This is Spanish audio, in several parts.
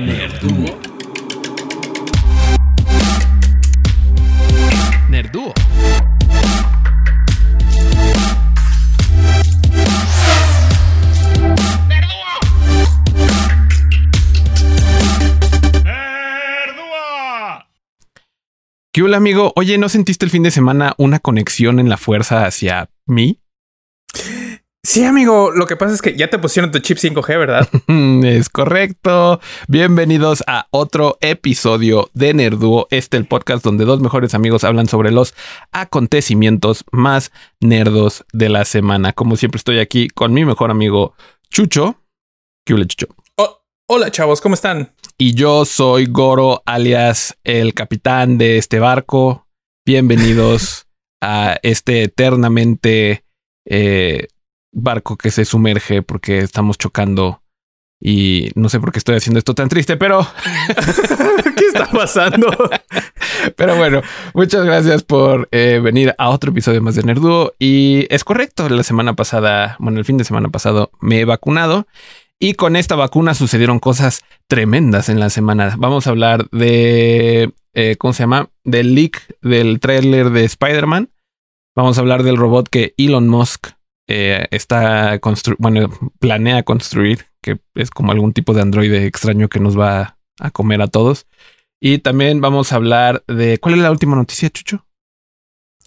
Nerduo. Nerduo. ¿Qué hola amigo? Oye, ¿no sentiste el fin de semana una conexión en la fuerza hacia mí? Sí, amigo, lo que pasa es que ya te pusieron tu chip 5G, ¿verdad? es correcto. Bienvenidos a otro episodio de Nerduo, este el podcast donde dos mejores amigos hablan sobre los acontecimientos más nerdos de la semana. Como siempre estoy aquí con mi mejor amigo Chucho. ¿Qué hola, Chucho? Oh, hola, chavos, ¿cómo están? Y yo soy Goro, alias el capitán de este barco. Bienvenidos a este eternamente... Eh, barco que se sumerge porque estamos chocando y no sé por qué estoy haciendo esto tan triste, pero ¿qué está pasando? pero bueno, muchas gracias por eh, venir a otro episodio más de Nerduo y es correcto, la semana pasada, bueno, el fin de semana pasado me he vacunado y con esta vacuna sucedieron cosas tremendas en la semana. Vamos a hablar de, eh, ¿cómo se llama? Del leak del trailer de Spider-Man. Vamos a hablar del robot que Elon Musk eh, está bueno, planea construir, que es como algún tipo de androide extraño que nos va a comer a todos. Y también vamos a hablar de. ¿Cuál es la última noticia, Chucho?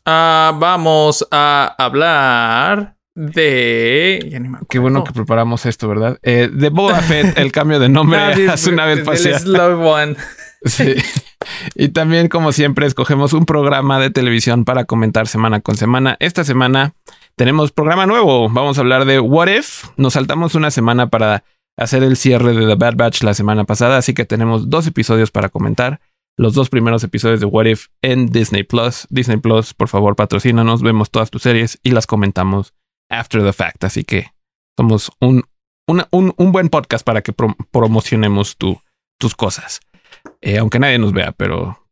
Ah, vamos a hablar de. Qué bueno que preparamos esto, ¿verdad? Eh, de Boba Fett, el cambio de nombre hace una vez One. Sí. Y también, como siempre, escogemos un programa de televisión para comentar semana con semana. Esta semana tenemos programa nuevo. Vamos a hablar de What If. Nos saltamos una semana para hacer el cierre de The Bad Batch la semana pasada, así que tenemos dos episodios para comentar. Los dos primeros episodios de What If en Disney Plus. Disney Plus, por favor, patrocínanos, vemos todas tus series y las comentamos after the fact. Así que somos un, un, buen podcast para que promocionemos tus cosas. Eh, aunque nadie nos vea, pero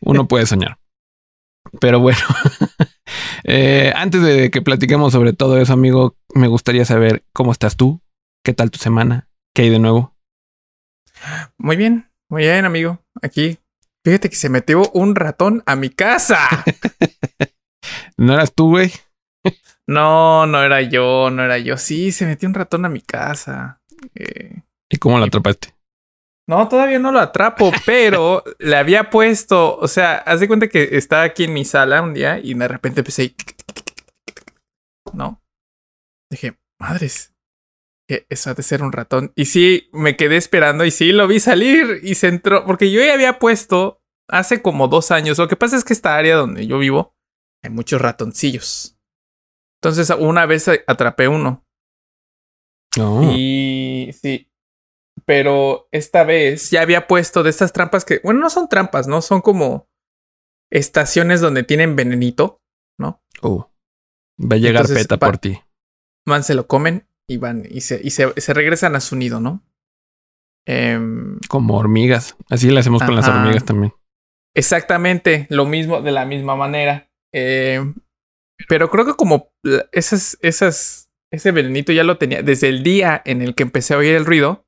uno puede soñar. Pero bueno, eh, antes de que platiquemos sobre todo eso, amigo, me gustaría saber cómo estás tú, qué tal tu semana, qué hay de nuevo. Muy bien, muy bien, amigo. Aquí, fíjate que se metió un ratón a mi casa. ¿No eras tú, güey? no, no era yo, no era yo. Sí, se metió un ratón a mi casa. Eh, ¿Y cómo lo atrapaste? No, todavía no lo atrapo, pero le había puesto, o sea, haz de cuenta que estaba aquí en mi sala un día y de repente empecé ¿no? Dije, madres, que eso ha de ser un ratón. Y sí, me quedé esperando y sí, lo vi salir y se entró, porque yo ya había puesto hace como dos años. Lo que pasa es que esta área donde yo vivo hay muchos ratoncillos. Entonces, una vez atrapé uno. Oh. Y sí, pero esta vez ya había puesto de estas trampas que, bueno, no son trampas, ¿no? Son como estaciones donde tienen venenito, ¿no? Oh, va a llegar peta por ti. Van, se lo comen y van y se, y se, se regresan a su nido, ¿no? Em, como hormigas. Así lo hacemos con las hormigas también. Exactamente, lo mismo, de la misma manera. Em, pero creo que como esas, esas, ese venenito ya lo tenía desde el día en el que empecé a oír el ruido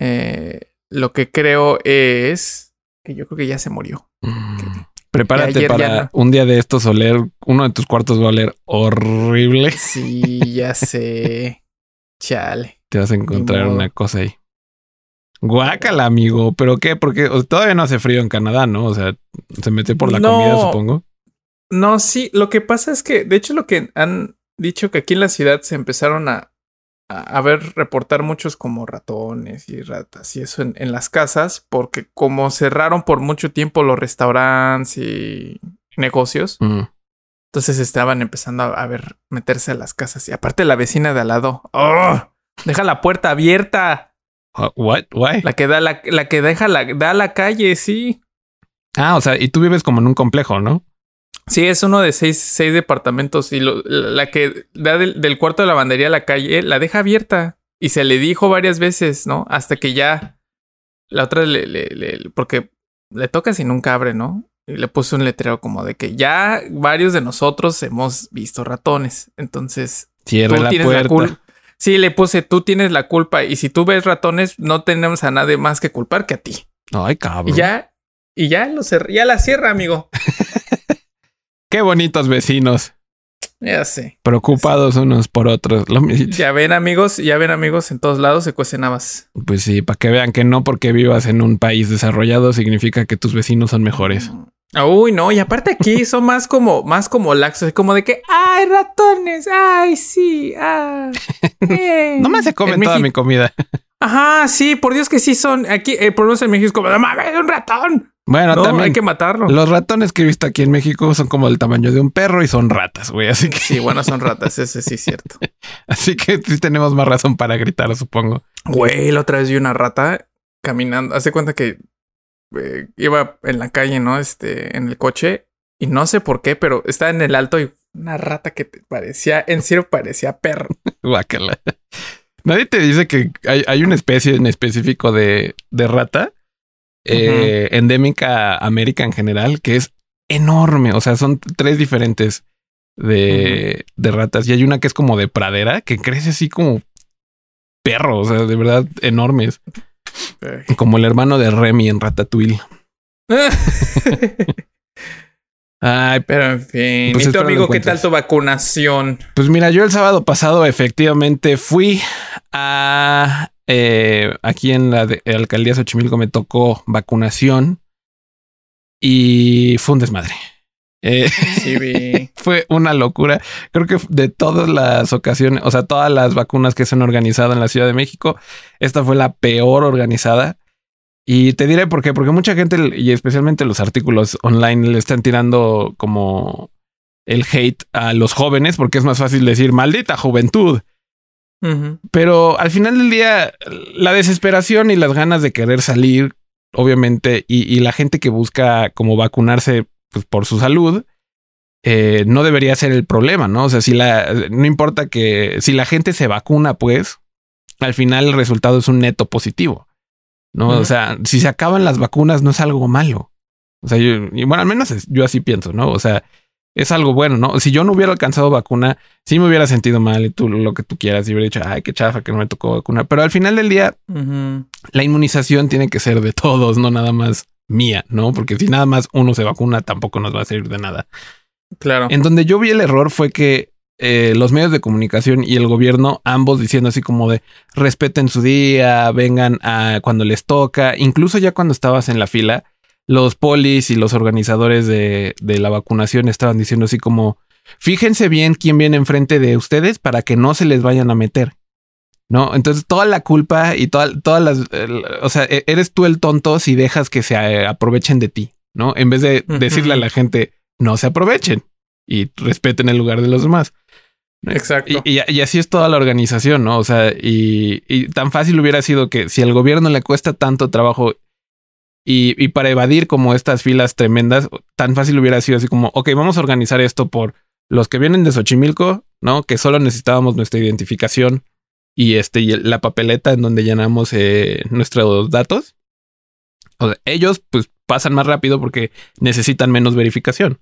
eh, lo que creo es que yo creo que ya se murió. Mm. Prepárate para un día de estos oler, uno de tus cuartos va a oler horrible. Sí, ya sé. Chale. Te vas a encontrar una cosa ahí. Guácala, amigo. ¿Pero qué? Porque todavía no hace frío en Canadá, ¿no? O sea, se mete por la comida, supongo. No, sí. Lo que pasa es que, de hecho, lo que han dicho que aquí en la ciudad se empezaron a, a, ver reportar muchos como ratones y ratas y eso en, las casas, porque como cerraron por mucho tiempo los restaurantes y negocios, entonces estaban empezando a, ver meterse a las casas. Y aparte la vecina de al lado, ¡oh! Deja la puerta abierta. What? Why? La que da la, la que deja la da a la calle, sí. Ah, o sea, y tú vives como en un complejo, ¿no? Sí, es uno de seis, seis departamentos y la que da del, cuarto de lavandería a la calle la deja abierta y se le dijo varias veces, ¿no? Hasta que ya la otra le, le, porque le toca si nunca abre, ¿no? Y le puso un letrero como de que ya varios de nosotros hemos visto ratones. Entonces, Cierra la puerta. Sí, le puse, tú tienes la culpa y si tú ves ratones, no tenemos a nadie más que culpar que a ti. Ay, cabrón. Y ya, y ya lo ya la cierra, amigo. Qué bonitos vecinos. Ya sé. Preocupados unos por otros. Ya ven, amigos, ya ven, amigos, en todos lados se cuecen habas. Pues sí, para que vean que no porque vivas en un país desarrollado significa que tus vecinos son mejores. Ah, Uy, no, y aparte aquí son más como, más como laxos, como de que, ay, ratones, ay, sí, ah. eh". Nomás se comen En toda mi comida. Ajá, sí, por Dios que sí son. Aquí, eh, por lo menos en México es como, no mames, un ratón. Bueno, no, también hay que matarlo. los ratones que he visto aquí en México son como del tamaño de un perro y son ratas, güey. Así que, Sí, bueno, son ratas, ese sí es cierto. así que sí tenemos más razón para gritar, supongo. Güey, la otra vez vi una rata caminando. Hace cuenta que eh, iba en la calle, ¿no? Este, en el coche. Y no sé por qué, pero estaba en el alto y una rata que te parecía, en serio parecía perro. Guácala. Nadie te dice que hay, hay una especie en específico de, de rata eh, endémica a América en general que es enorme. O sea, son tres diferentes de, de ratas y hay una que es como de pradera que crece así como perro. O sea, de verdad enormes. Como el hermano de Remy en Ratatouille. Ay, Pero en fin. Pues ¿Y tu amigo qué tal tu vacunación? Pues mira, yo el sábado pasado efectivamente fui a eh, aquí en la de- alcaldía Xochimilco me tocó vacunación y fue un desmadre. Eh, Sí, vi. fue una locura. Creo que de todas las ocasiones, o sea, todas las vacunas que se han organizado en la Ciudad de México, esta fue la peor organizada. Y te diré por qué, porque mucha gente, y especialmente los artículos online, le están tirando como el hate a los jóvenes, porque es más fácil decir maldita juventud. Pero al final del día, la desesperación y las ganas de querer salir, obviamente, y, y la gente que busca como vacunarse pues, por su salud, eh, no debería ser el problema, ¿no? O sea, si la, no importa que si la gente se vacuna, pues al final el resultado es un neto positivo, ¿no? O sea, si se acaban las vacunas, no es algo malo. O sea, yo, y bueno, al menos es- yo así pienso, ¿no? O sea, es algo bueno, ¿no? Si yo no hubiera alcanzado vacuna, sí me hubiera sentido mal y tú lo que tú quieras y hubiera dicho, ay, qué chafa que no me tocó vacuna. Pero al final del día, la inmunización tiene que ser de todos, no nada más mía, ¿no? Porque si nada más uno se vacuna, tampoco nos va a servir de nada. Claro. En donde yo vi el error fue que eh, los medios de comunicación y el gobierno, ambos diciendo así como de respeten su día, vengan a cuando les toca, incluso ya cuando estabas en la fila, los polis y los organizadores de, de la vacunación estaban diciendo así como fíjense bien quién viene enfrente de ustedes para que no se les vayan a meter. ¿No? Entonces toda la culpa y toda- todas las, o sea, e- eres tú el tonto si dejas que se eh, aprovechen de ti, ¿no? En vez de decirle a la gente, no se aprovechen y respeten el lugar de los demás. Exacto. Y, y- y así es toda la organización, ¿no? O sea, y, y tan fácil hubiera sido que si al gobierno le cuesta tanto trabajo y, para evadir como estas filas tremendas, tan fácil hubiera sido así como, ok, vamos a organizar esto por los que vienen de Xochimilco, ¿no? Que solo necesitábamos nuestra identificación y este y la papeleta en donde llenamos eh, nuestros datos. O sea, ellos pues pasan más rápido porque necesitan menos verificación.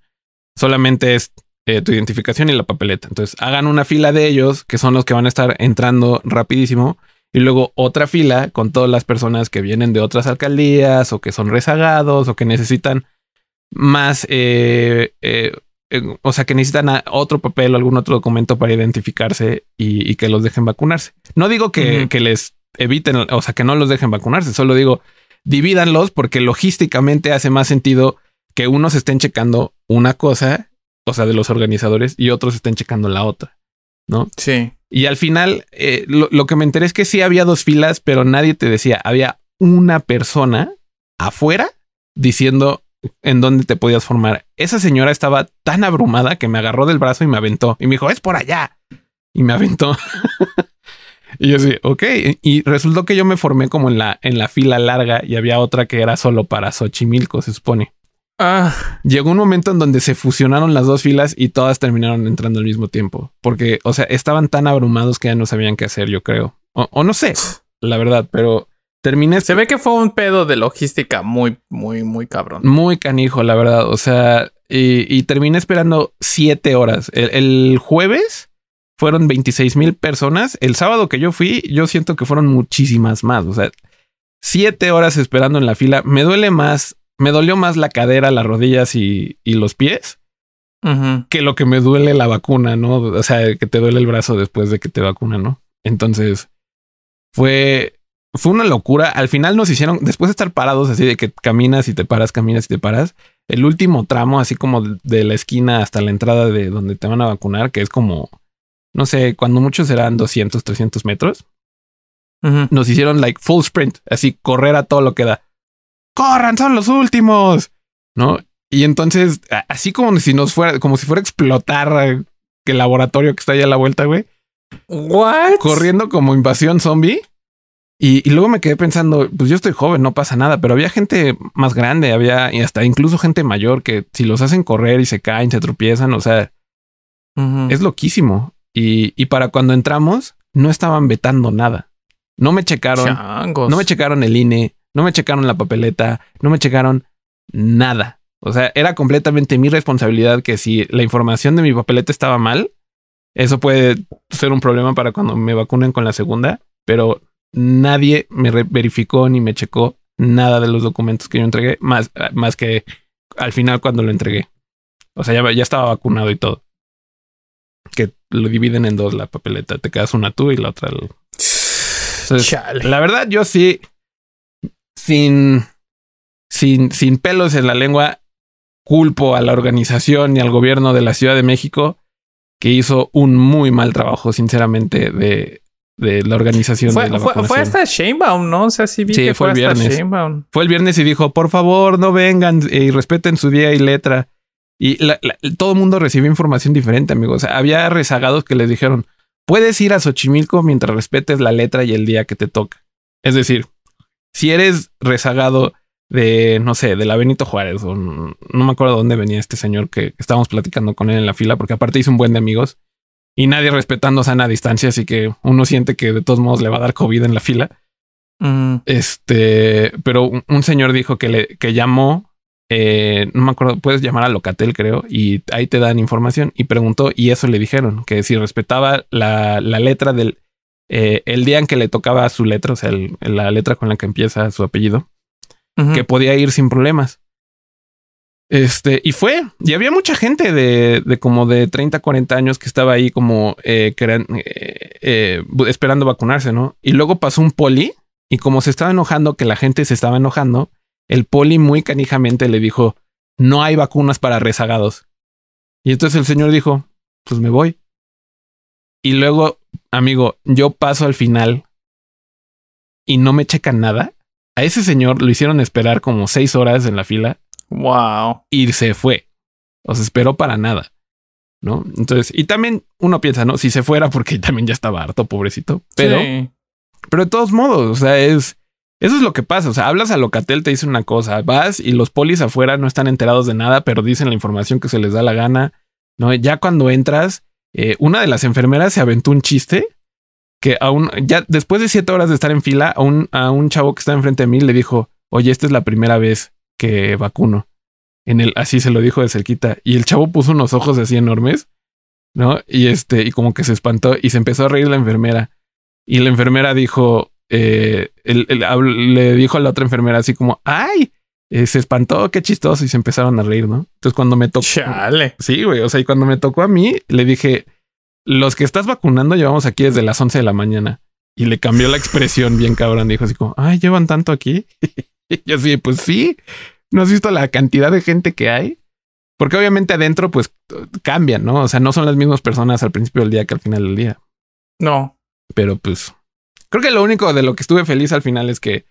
Solamente es eh, tu identificación y la papeleta. Entonces hagan una fila de ellos que son los que van a estar entrando rapidísimo y luego otra fila con todas las personas que vienen de otras alcaldías o que son rezagados o que necesitan más, eh, eh, o sea, que necesitan otro papel o algún otro documento para identificarse y, y que los dejen vacunarse. No digo que, que les eviten, o sea, que no los dejen vacunarse, solo digo divídanlos porque logísticamente hace más sentido que unos estén checando una cosa, o sea, de los organizadores, y otros estén checando la otra, ¿no? Sí. Y al final, eh, lo, lo que me enteré es que sí había dos filas, pero nadie te decía, había una persona afuera diciendo en dónde te podías formar. Esa señora estaba tan abrumada que me agarró del brazo y me aventó y me dijo, es por allá. Y me aventó. y yo sí, ok. Y resultó que yo me formé como en la, en la fila larga y había otra que era solo para Xochimilco, se supone. Ah, Llegó un momento en donde se fusionaron las dos filas y todas terminaron entrando al mismo tiempo. Porque, o sea, estaban tan abrumados que ya no sabían qué hacer, yo creo. O, o no sé, la verdad, pero terminé se ve que fue un pedo de logística muy, muy, muy cabrón. muy canijo, la verdad. O sea, y, y terminé esperando siete horas. El, el jueves fueron 26 mil personas. El sábado que yo fui, yo siento que fueron muchísimas más. O sea, siete horas esperando en la fila. Me duele más, me dolió más la cadera, las rodillas y, y los pies que lo que me duele la vacuna, ¿no? O sea, que te duele el brazo después de que te vacunan, ¿no? Entonces, fue, fue una locura. Al final nos hicieron, después de estar parados así de que caminas y te paras, caminas y te paras, el último tramo, así como de la esquina hasta la entrada de donde te van a vacunar, que es como, no sé, cuando muchos serán 200, 300 metros, nos hicieron like full sprint, así correr a todo lo que da. ¡Corran! ¡Son los últimos! ¿No? Y entonces, así como si nos fuera, como si fuera a explotar el laboratorio que está ahí a la vuelta, güey. What? Corriendo como invasión zombie. Y, luego me quedé pensando, pues yo estoy joven, no pasa nada, pero había gente más grande, había y hasta incluso gente mayor que si los hacen correr y se caen, se tropiezan, o sea, es loquísimo. Y, y, para cuando entramos, no estaban vetando nada. No me checaron, no me checaron el INE, no me checaron la papeleta, no me checaron nada. O sea, era completamente mi responsabilidad que si la información de mi papeleta estaba mal, eso puede ser un problema para cuando me vacunen con la segunda, pero nadie me verificó ni me checó nada de los documentos que yo entregué, más, más que al final cuando lo entregué. O sea, ya, ya estaba vacunado y todo. Que lo dividen en dos la papeleta. Te quedas una tú y la otra. la verdad, yo sí, sin, sin, sin pelos en la lengua, culpo a la organización y al gobierno de la Ciudad de México que hizo un muy mal trabajo, sinceramente, de, de la organización fue, de la fue, fue, hasta Shanebaum, ¿no? O sea, sí vi que fue, el viernes. Fue el viernes y dijo, por favor, no vengan y respeten su día y letra. Y todo el mundo recibió información diferente, amigos. había rezagados que les dijeron, puedes ir a Xochimilco mientras respetes la letra y el día que te toca. Es decir, si eres rezagado de, no sé, de la Benito Juárez, o no, me acuerdo dónde venía este señor que estábamos platicando con él en la fila, porque aparte hizo un buen de amigos y nadie respetando sana distancia, así que uno siente que de todos modos le va a dar COVID en la fila. Este, pero un, señor dijo que le que llamó, eh, no me acuerdo, puedes llamar a Locatel, creo, y ahí te dan información y preguntó y eso le dijeron que si respetaba la, la letra del eh, el día en que le tocaba su letra, o sea, la letra con la que empieza su apellido, que podía ir sin problemas. Este, y fue, y había mucha gente de, de como de 30, 40 años que estaba ahí como eh, eh, eh, esperando vacunarse, ¿no? Y luego pasó un poli y como se estaba enojando, que la gente se estaba enojando, el poli muy canijamente le dijo, no hay vacunas para rezagados. Y entonces el señor dijo, pues me voy. Y luego, amigo, yo paso al final y no me checan nada. A ese señor lo hicieron esperar como seis horas en la fila. Wow. Y se fue. O se esperó para nada. ¿No? Entonces, y también uno piensa, ¿no? Si se fuera porque también ya estaba harto, pobrecito. Pero, pero de todos modos, o sea, es, eso es lo que pasa. O sea, hablas a Locatel, te dicen una cosa, vas y los polis afuera no están enterados de nada, pero dicen la información que se les da la gana. ¿No? Ya cuando entras, eh, una de las enfermeras se aventó un chiste que aún, ya después de siete horas de estar en fila, a un, a un chavo que está enfrente de mí le dijo, oye, esta es la primera vez que vacuno. En el, así se lo dijo de cerquita. Y el chavo puso unos ojos así enormes, ¿no? Y este, y como que se espantó y se empezó a reír la enfermera. Y la enfermera dijo, eh, le dijo a la otra enfermera así como, ay, eh, se espantó, qué chistoso. Y se empezaron a reír, ¿no? Entonces cuando me tocó... Chale. Sí, güey. O sea, y cuando me tocó a mí, le dije, los que estás vacunando llevamos aquí desde las 11 de la mañana. Y le cambió la expresión bien cabrón. Dijo así como, ay, llevan tanto aquí. y yo así, pues sí. ¿No has visto la cantidad de gente que hay? Porque obviamente adentro, pues cambian, ¿no? O sea, no son las mismas personas al principio del día que al final del día. No. Pero pues creo que lo único de lo que estuve feliz al final es que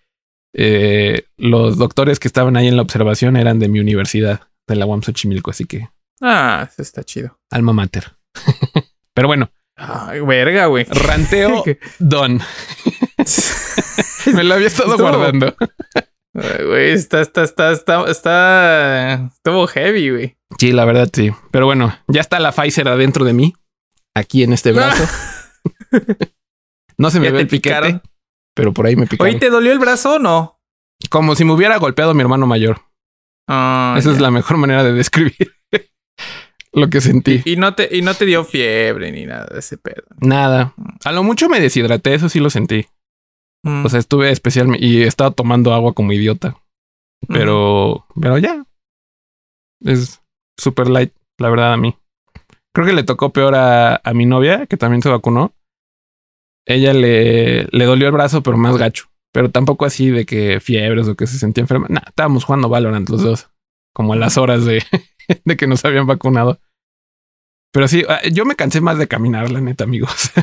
eh, los doctores que estaban ahí en la observación eran de mi universidad, de la UAM Xochimilco, así que. Ah, eso está chido. Alma mater. Pero bueno. Ay, verga, güey. Ranteo Don. Me lo había estado guardando. Güey, está, está, está, está, está, estuvo heavy, güey. Sí, la verdad, sí. Pero bueno, ya está la Pfizer adentro de mí, aquí en este brazo. no se me ve el piquete, pero por ahí me picaron. ¿Hoy te dolió el brazo o no? Como si me hubiera golpeado mi hermano mayor. Ah, Esa es la mejor manera de describir lo que sentí. Y, no te, y no te dio fiebre ni nada de ese pedo. Nada. A lo mucho me deshidraté, eso sí lo sentí. Mm. O sea, estuve especial y estaba tomando agua como idiota. Pero, pero ya. Es super light, la verdad, a mí. Creo que le tocó peor a, a mi novia, que también se vacunó. Ella le, le dolió el brazo, pero más gacho. Pero tampoco así de que fiebres o que se sentía enferma. Nah, estábamos jugando Valorant los dos. Como a las horas de, de que nos habían vacunado. Pero sí, ah, yo me cansé más de caminar, la neta, amigos.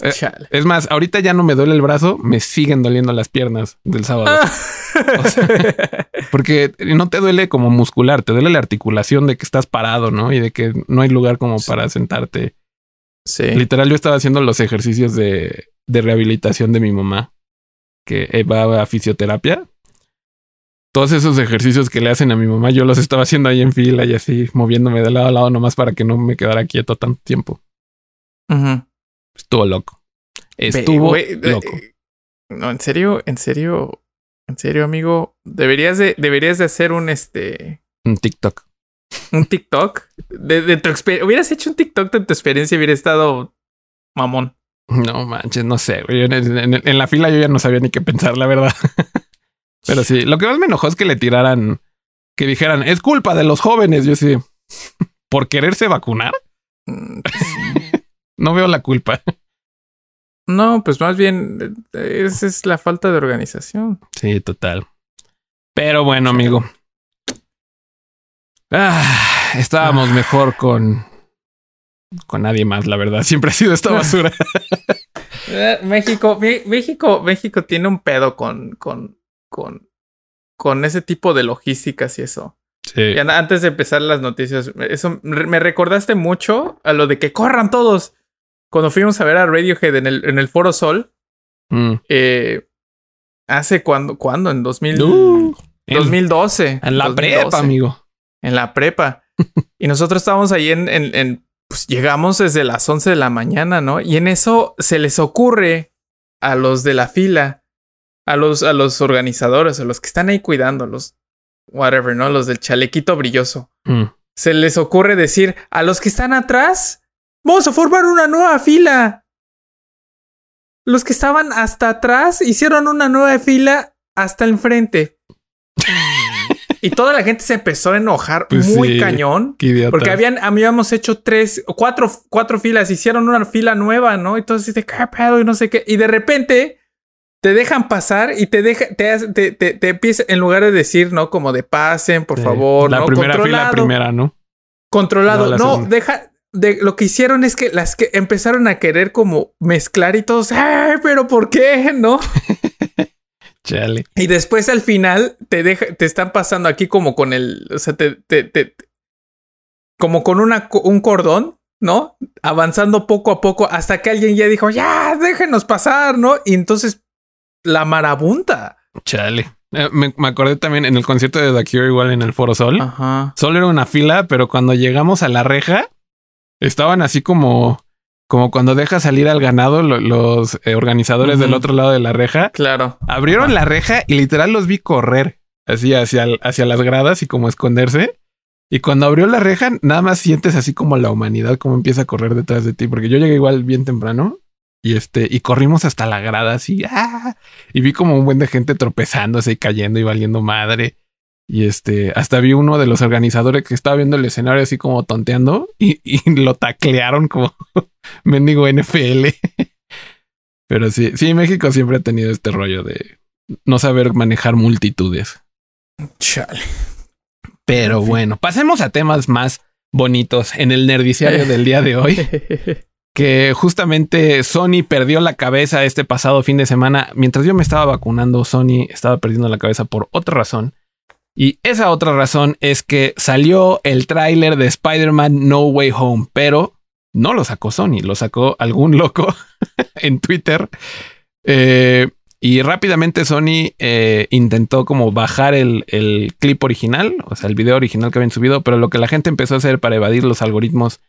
Eh, Chale. Es más, ahorita ya no me duele el brazo, me siguen doliendo las piernas del sábado. O sea, porque no te duele como muscular, te duele la articulación de que estás parado, ¿no? Y de que no hay lugar como para sentarte. Sí. Literal, yo estaba haciendo los ejercicios de, de rehabilitación de mi mamá, que eh, va a fisioterapia. Todos esos ejercicios que le hacen a mi mamá, yo los estaba haciendo ahí en fila y así, moviéndome de lado a lado nomás para que no me quedara quieto tanto tiempo. Estuvo loco. Estuvo loco. No, en serio, en serio, en serio, amigo. Deberías de, deberías de hacer un este. Un TikTok. Un TikTok de, de tu experiencia. Hubieras hecho un TikTok de tu experiencia y hubiera estado mamón. No manches, no sé. güey. En, en- en la fila yo ya no sabía ni qué pensar, la verdad. Pero sí, lo que más me enojó es que le tiraran, que dijeran, es culpa de los jóvenes. Yo sí, por quererse vacunar, Mm, no veo la culpa. No, pues más bien, eh, esa es la falta de organización. Sí, total. Pero bueno, amigo. Ah, estábamos mejor con con nadie más, la verdad. Siempre ha sido esta basura. Eh, México, México, México tiene un pedo con, con, con, con ese tipo de logísticas y eso. Sí. Y an- antes de empezar las noticias, eso me recordaste mucho a lo de que corran todos. Cuando fuimos a ver a Radiohead en el, en el Foro Sol, Mm. eh, hace cuando, ¿cuándo? En 2000, Uh, 2012. en la 2012. prepa, amigo. En la prepa. y nosotros estábamos ahí en, en, en- pues llegamos desde las 11 de la mañana, ¿no? Y en eso se les ocurre a los de la fila, a los, a los organizadores, a los que están ahí cuidando, los whatever, ¿no? Los del chalequito brilloso. Mm. Se les ocurre decir a los que están atrás, vamos a formar una nueva fila. Los que estaban hasta atrás hicieron una nueva fila hasta el frente. Y toda la gente se empezó a enojar Pues muy sí. cañón. Porque habían, habíamos hecho tres, cuatro, cuatro filas, hicieron una fila nueva, ¿no? Entonces, de qué pedo y no sé qué. Y de repente te dejan pasar y te deja, te, hace- te, te, te empieza, en lugar de decir, ¿no? Como de pasen, por Sí. favor, La ¿no? primera fila, primera, ¿no? Controlado. No, deja. De, lo que hicieron es que las que empezaron a querer como mezclar y todos, ¡ay, pero por qué! ¿No? Chale. Y después al final te deja, te están pasando aquí como con el, o sea, te, te, te- como con una, un cordón, ¿no? Avanzando poco a poco hasta que alguien ya dijo, ya, déjenos pasar, ¿no? Y entonces la marabunta. Chale. Eh, me, me acordé también en el concierto de The Cure, igual en el Foro Sol. Ajá. Solo era una fila, pero cuando llegamos a la reja, estaban así como, como cuando deja salir al ganado lo- los eh, organizadores del otro lado de la reja. Claro. Abrieron la reja y literal los vi correr así hacia las gradas y como esconderse. Y cuando abrió la reja, nada más sientes así como la humanidad como empieza a correr detrás de ti, porque yo llegué igual bien temprano y este y corrimos hasta la grada así, ¡ah! y vi como un buen de gente tropezándose y cayendo y valiendo madre. Y este, hasta vi uno de los organizadores que estaba viendo el escenario así como tonteando y, y lo taclearon como mendigo NFL. Pero sí, sí, México siempre ha tenido este rollo de no saber manejar multitudes. Chale. Pero bueno, pasemos a temas más bonitos en el nerdiciario del día de hoy, que justamente Sony perdió la cabeza este pasado fin de semana. Mientras yo me estaba vacunando, Sony estaba perdiendo la cabeza por otra razón. Y esa otra razón es que salió el tráiler de Spider-Man No Way Home, pero no lo sacó Sony, lo sacó algún loco en Twitter. Eh, y rápidamente Sony eh, intentó como bajar el, clip original, o sea, el video original que habían subido, pero lo que la gente empezó a hacer para evadir los algoritmos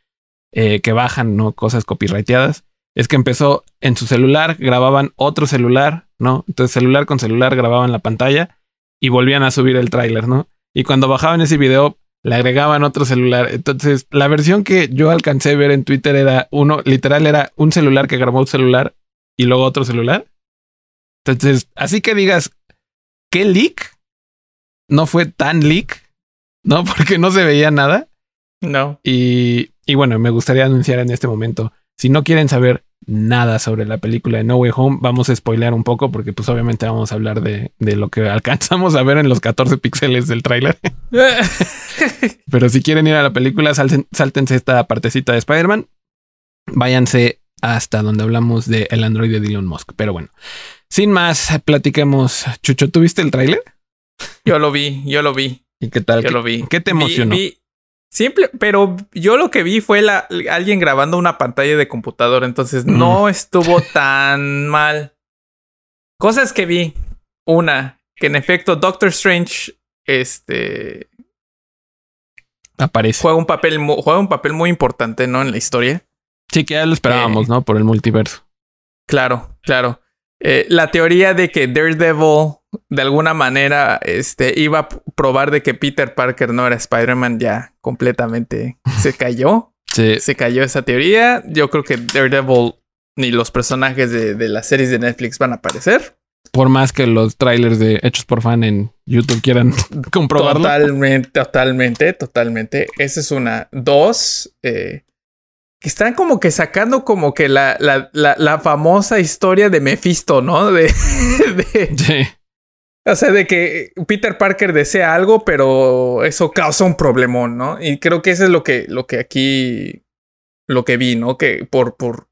eh, que bajan, ¿no? Cosas copyrighteadas, es que empezó en su celular, grababan otro celular, ¿no? Entonces celular con celular grababan la pantalla y volvían a subir el tráiler, ¿no? Y cuando bajaban ese video, le agregaban otro celular. Entonces, la versión que yo alcancé a ver en Twitter era uno, literal, era un celular que grabó un celular y luego otro celular. Entonces, así que digas, ¿qué leak? No fue tan leak, ¿no? Porque no se veía nada. No. Y, y bueno, me gustaría anunciar en este momento, si no quieren saber nada sobre la película de No Way Home. Vamos a spoilear un poco porque pues obviamente vamos a hablar de, de lo que alcanzamos a ver en los 14 píxeles del tráiler. Pero si quieren ir a la película, salten, sáltense esta partecita de Spider-Man. Váyanse hasta donde hablamos del el Android de Elon Musk. Pero bueno, sin más, platiquemos. Chucho, ¿tuviste el tráiler? Yo lo vi, yo lo vi. ¿Y qué tal? Yo ¿Qué, lo vi. ¿Qué te emocionó? Vi- vi- Simple, pero yo lo que vi fue la, alguien grabando una pantalla de computadora, entonces Mm. no estuvo tan mal. Cosas que vi. Una, que en efecto Doctor Strange este, Aparece. juega, un papel, juega un papel muy importante ¿no? en la historia. Sí, que ya lo esperábamos, Eh. ¿no? Por el multiverso. Claro, claro. Eh, la teoría de que Daredevil de alguna manera este, iba a probar de que Peter Parker no era Spider-Man ya completamente se cayó. Sí. se cayó esa teoría. Yo creo que Daredevil ni los personajes de, de las series de Netflix van a aparecer. Por más que los trailers de hechos por fan en YouTube quieran comprobarlo. Totalmente, totalmente, totalmente. Esa es una. Dos, eh, que están como que sacando como que la, la, la, la famosa historia de Mephisto, ¿no? De, de- Sí. o sea, de que Peter Parker desea algo, pero eso causa un problemón, ¿no? Y creo que eso es lo que, lo que aquí, lo que vi, ¿no? Que por, por,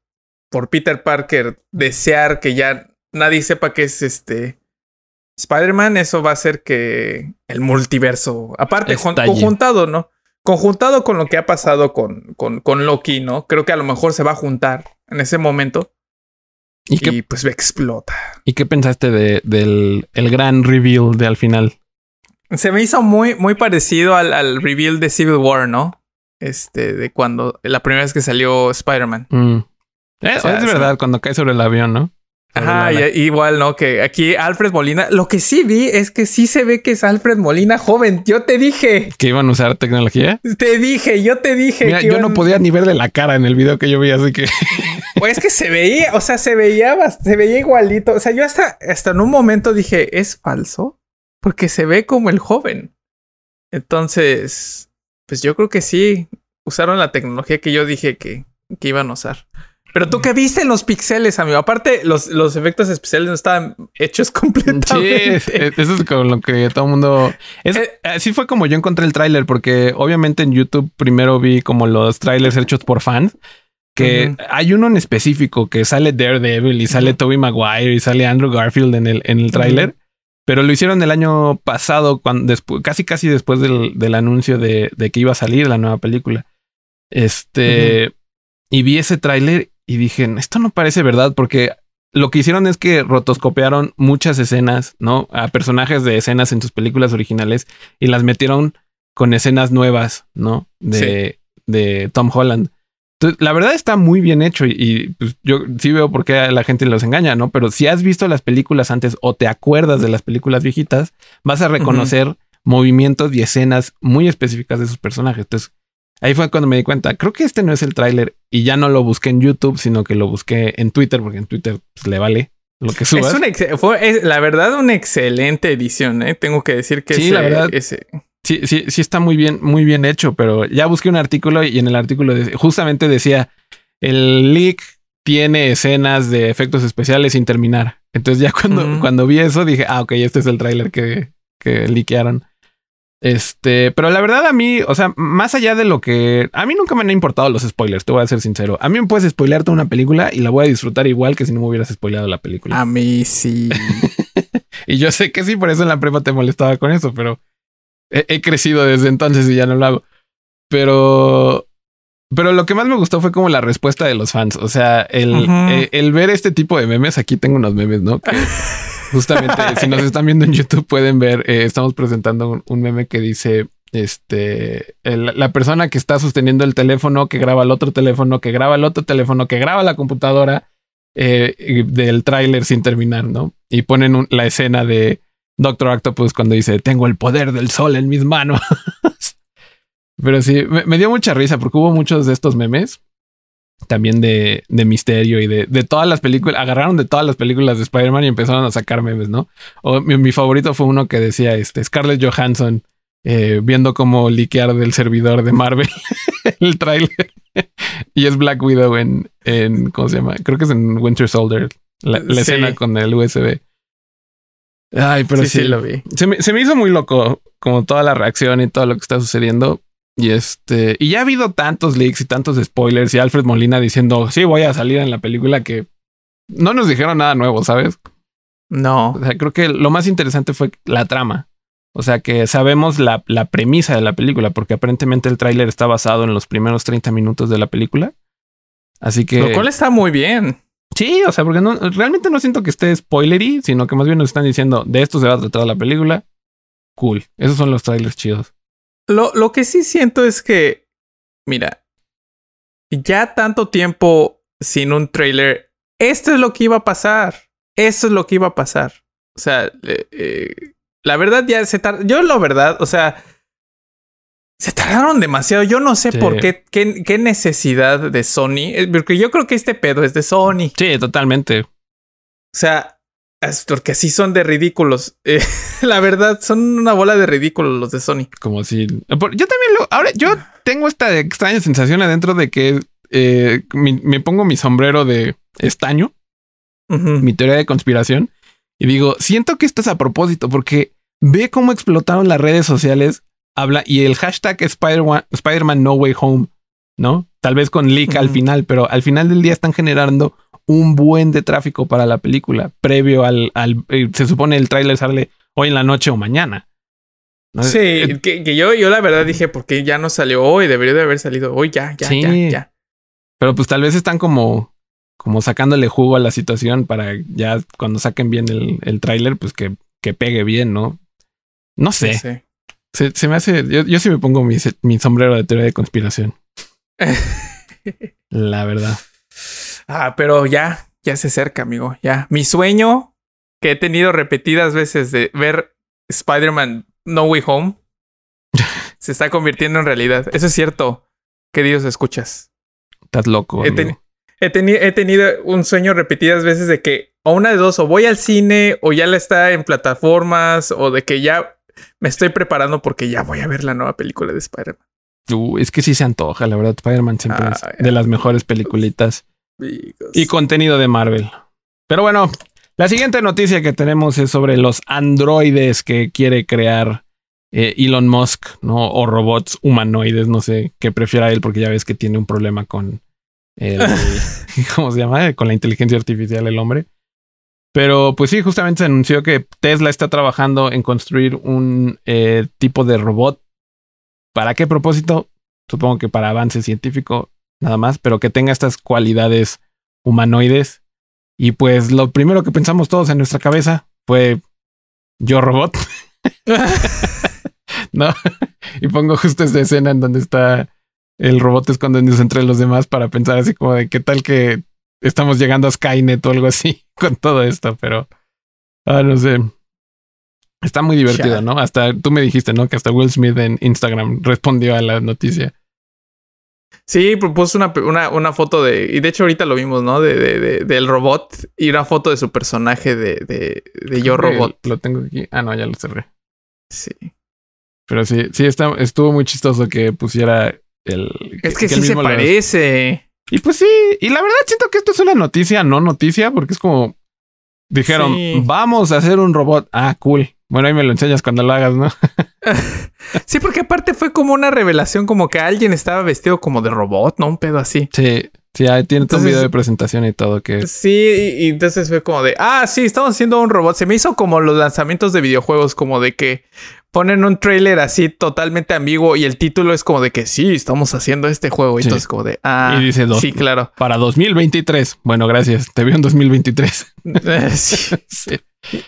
por Peter Parker desear que ya nadie sepa que es este Spider-Man, eso va a hacer que el multiverso, aparte, jun- conjuntado, ¿no? Conjuntado con lo que ha pasado con, con, con Loki, ¿no? Creo que a lo mejor se va a juntar en ese momento ¿Y y, qué, pues explota. ¿y qué pensaste de, del el gran reveal de al final? Se me hizo muy, muy parecido al, al reveal de Civil War, ¿no? Este, de cuando la primera vez que salió Spider-Man. Mm. Eh, O sea, es verdad, cuando cae sobre el avión, ¿no? Ajá, y- igual, ¿no? Que aquí Alfred Molina, lo que sí vi es que sí se ve que es Alfred Molina joven. Yo te dije, que iban a usar tecnología. te dije, yo te dije. Mira, que yo iban- no podía ni verle la cara en el video que yo vi, así que Pues es que se veía, o sea, se veía, se veía igualito. O sea, yo hasta, hasta en un momento dije, ¿es falso? Porque se ve como el joven. Entonces, pues yo creo que sí usaron la tecnología que yo dije que, que iban a usar. Pero tú qué viste en los pixeles, amigo. Aparte, los, los efectos especiales no estaban hechos sí, completamente. es- eso es con lo que todo el mundo. Es, Eh, así fue como yo encontré el tráiler, porque obviamente en YouTube primero vi como los trailers hechos por fans. Que hay uno en específico que sale Daredevil y sale. Tobey Maguire y sale Andrew Garfield en el, en el tráiler. Pero lo hicieron el año pasado, cuando despu- casi casi después del, del anuncio de, de que iba a salir la nueva película. Este y vi ese tráiler y dije, esto no parece verdad, porque lo que hicieron es que rotoscopiaron muchas escenas, ¿no? A personajes de escenas en sus películas originales y las metieron con escenas nuevas, ¿no? De, de Tom Holland. Entonces, la verdad está muy bien hecho y, y, pues, yo sí veo por qué a la gente los engaña, ¿no? Pero si has visto las películas antes o te acuerdas de las películas viejitas, vas a reconocer movimientos y escenas muy específicas de sus personajes. Entonces, ahí fue cuando me di cuenta, creo que este no es el tráiler y ya no lo busqué en YouTube, sino que lo busqué en Twitter, porque en Twitter pues, le vale lo que subas. Es una ex- fue, es, la verdad, una excelente edición, ¿eh? Tengo que decir que Sí, ese- la verdad. ese- Sí, sí, sí está muy bien, muy bien hecho, pero ya busqué un artículo y en el artículo de- justamente decía el leak tiene escenas de efectos especiales sin terminar. Entonces ya cuando, cuando vi eso dije, ah, ok, este es el tráiler que, que liquearon. Este, pero la verdad a mí, o sea, más allá de lo que a mí nunca me han importado los spoilers, te voy a ser sincero. A mí me puedes spoilearte una película y la voy a disfrutar igual que si no me hubieras spoileado la película. A mí sí. Y yo sé que sí, por eso en la prepa te molestaba con eso, pero he, he crecido desde entonces y ya no lo hago. Pero, pero lo que más me gustó fue como la respuesta de los fans. O sea, el, Ujú. el, el ver este tipo de memes. Aquí tengo unos memes, ¿no? Que justamente si nos están viendo en YouTube pueden ver. eh, estamos presentando un, un meme que dice. Este, el- la persona que está sosteniendo el teléfono, que graba el otro teléfono, que graba el otro teléfono, que graba la computadora eh, del tráiler sin terminar, ¿no? Y ponen un- la escena de Doctor Octopus cuando dice, tengo el poder del sol en mis manos. Pero sí, me, me dio mucha risa porque hubo muchos de estos memes también de, de misterio y de, de, todas las películas, agarraron de todas las películas de Spider-Man y empezaron a sacar memes, ¿no? O mi, mi favorito fue uno que decía este Scarlett Johansson eh, viendo cómo liquear del servidor de Marvel el tráiler y es Black Widow en, en, ¿cómo se llama? Creo que es en Winter Soldier, la, la sí. escena con el USB. Ay, pero sí, sí, sí lo vi. Se me, se me hizo muy loco como toda la reacción y todo lo que está sucediendo. Y este, y ya ha habido tantos leaks y tantos spoilers y Alfred Molina diciendo, sí, voy a salir en la película que no nos dijeron nada nuevo, ¿sabes? No. O sea, creo que lo más interesante fue la trama. O sea, que sabemos la, la premisa de la película, porque aparentemente el tráiler está basado en los primeros 30 minutos de la película. Así que... Lo cual está muy bien. Sí, o sea, porque no, realmente no siento que esté spoilery, sino que más bien nos están diciendo, de esto se va a tratar la película. Cool. Esos son los trailers chidos. Lo, lo que sí siento es que, mira, ya tanto tiempo sin un trailer, esto es lo que iba a pasar. Esto es lo que iba a pasar. O sea, eh, eh, la verdad ya se tardó. Yo, la verdad, o sea, se tardaron demasiado. Yo no sé sí. por qué, qué, qué, necesidad de Sony, eh, porque yo creo que este pedo es de Sony. Sí, totalmente. O sea, es porque sí son de ridículos. Eh, la verdad, son una bola de ridículos los de Sony. Como si. Yo también lo. Ahora, yo tengo esta extraña sensación adentro de que eh, mi, me pongo mi sombrero de estaño, uh -huh. mi teoría de conspiración, y digo, siento que esto es a propósito, porque ve cómo explotaron las redes sociales, habla, y el hashtag Spider-Man Spider No Way Home, ¿no? Tal vez con leak uh -huh. al final, pero al final del día están generando un buen de tráfico para la película, previo al, al eh, se supone el tráiler sale hoy en la noche o mañana. ¿no? Sí, eh, que, que, yo, yo la verdad dije, porque ya no salió hoy, debería de haber salido hoy, ya, ya, sí, ya, ya. Pero pues tal vez están como, como sacándole jugo a la situación para ya cuando saquen bien el, el tráiler, pues que, que pegue bien, ¿no? No sé. Sí, sí. Se, se, me hace, yo, yo sí me pongo mi, mi sombrero de teoría de conspiración. la verdad. Ah, pero ya, ya se acerca, amigo. Ya. Mi sueño que he tenido repetidas veces de ver Spider-Man No Way Home se está convirtiendo en realidad. Eso es cierto. Queridos escuchas. Estás loco. He, ten he, teni he, tenido un sueño repetidas veces de que o una de dos, o voy al cine, o ya la está en plataformas, o de que ya me estoy preparando porque ya voy a ver la nueva película de Spider-Man. Uh, es que sí se antoja, la verdad. Spider-Man siempre ah, es de las mejores peliculitas. Y contenido de Marvel. Pero bueno, la siguiente noticia que tenemos es sobre los androides que quiere crear eh, Elon Musk, ¿no? O robots humanoides, no sé qué prefiera él, porque ya ves que tiene un problema con el, ¿cómo se llama? Con la inteligencia artificial el hombre. Pero pues sí, justamente se anunció que Tesla está trabajando en construir un eh, tipo de robot. ¿Para qué propósito? Supongo que para avance científico nada más, pero que tenga estas cualidades humanoides. Y pues lo primero que pensamos todos en nuestra cabeza fue yo robot. no, y pongo justo esta escena en donde está el robot escondiéndose entre los demás para pensar así como de qué tal que estamos llegando a Skynet o algo así con todo esto, pero ah, no sé. Está muy divertido, ¿no? Hasta tú me dijiste, ¿no? Que hasta Will Smith en Instagram respondió a la noticia. Sí, propuso una, una, una, foto de. Y de hecho, ahorita lo vimos, ¿no? De, de, de del robot y una foto de su personaje de, de, de Yo Robot. Lo tengo aquí. Ah, no, ya lo cerré. Sí. Pero sí, sí, está, estuvo muy chistoso que pusiera el. Es que, que sí se parece. Y pues sí, y la verdad siento que esto es una noticia, no noticia, porque es como dijeron, sí. vamos a hacer un robot. Ah, cool. Bueno, ahí me lo enseñas cuando lo hagas, ¿no? sí, porque aparte fue como una revelación, como que alguien estaba vestido como de robot, ¿no? Un pedo así. Sí, sí, ahí tiene todo un video de presentación y todo que. Sí, y, y, entonces fue como de, ah, sí, estamos haciendo un robot. Se me hizo como los lanzamientos de videojuegos, como de que ponen un trailer así totalmente ambiguo y el título es como de que sí, estamos haciendo este juego. Y sí. entonces como de, ah, y dice dos, sí, claro. Para 2023. Bueno, gracias. Te veo en 2023. sí. sí.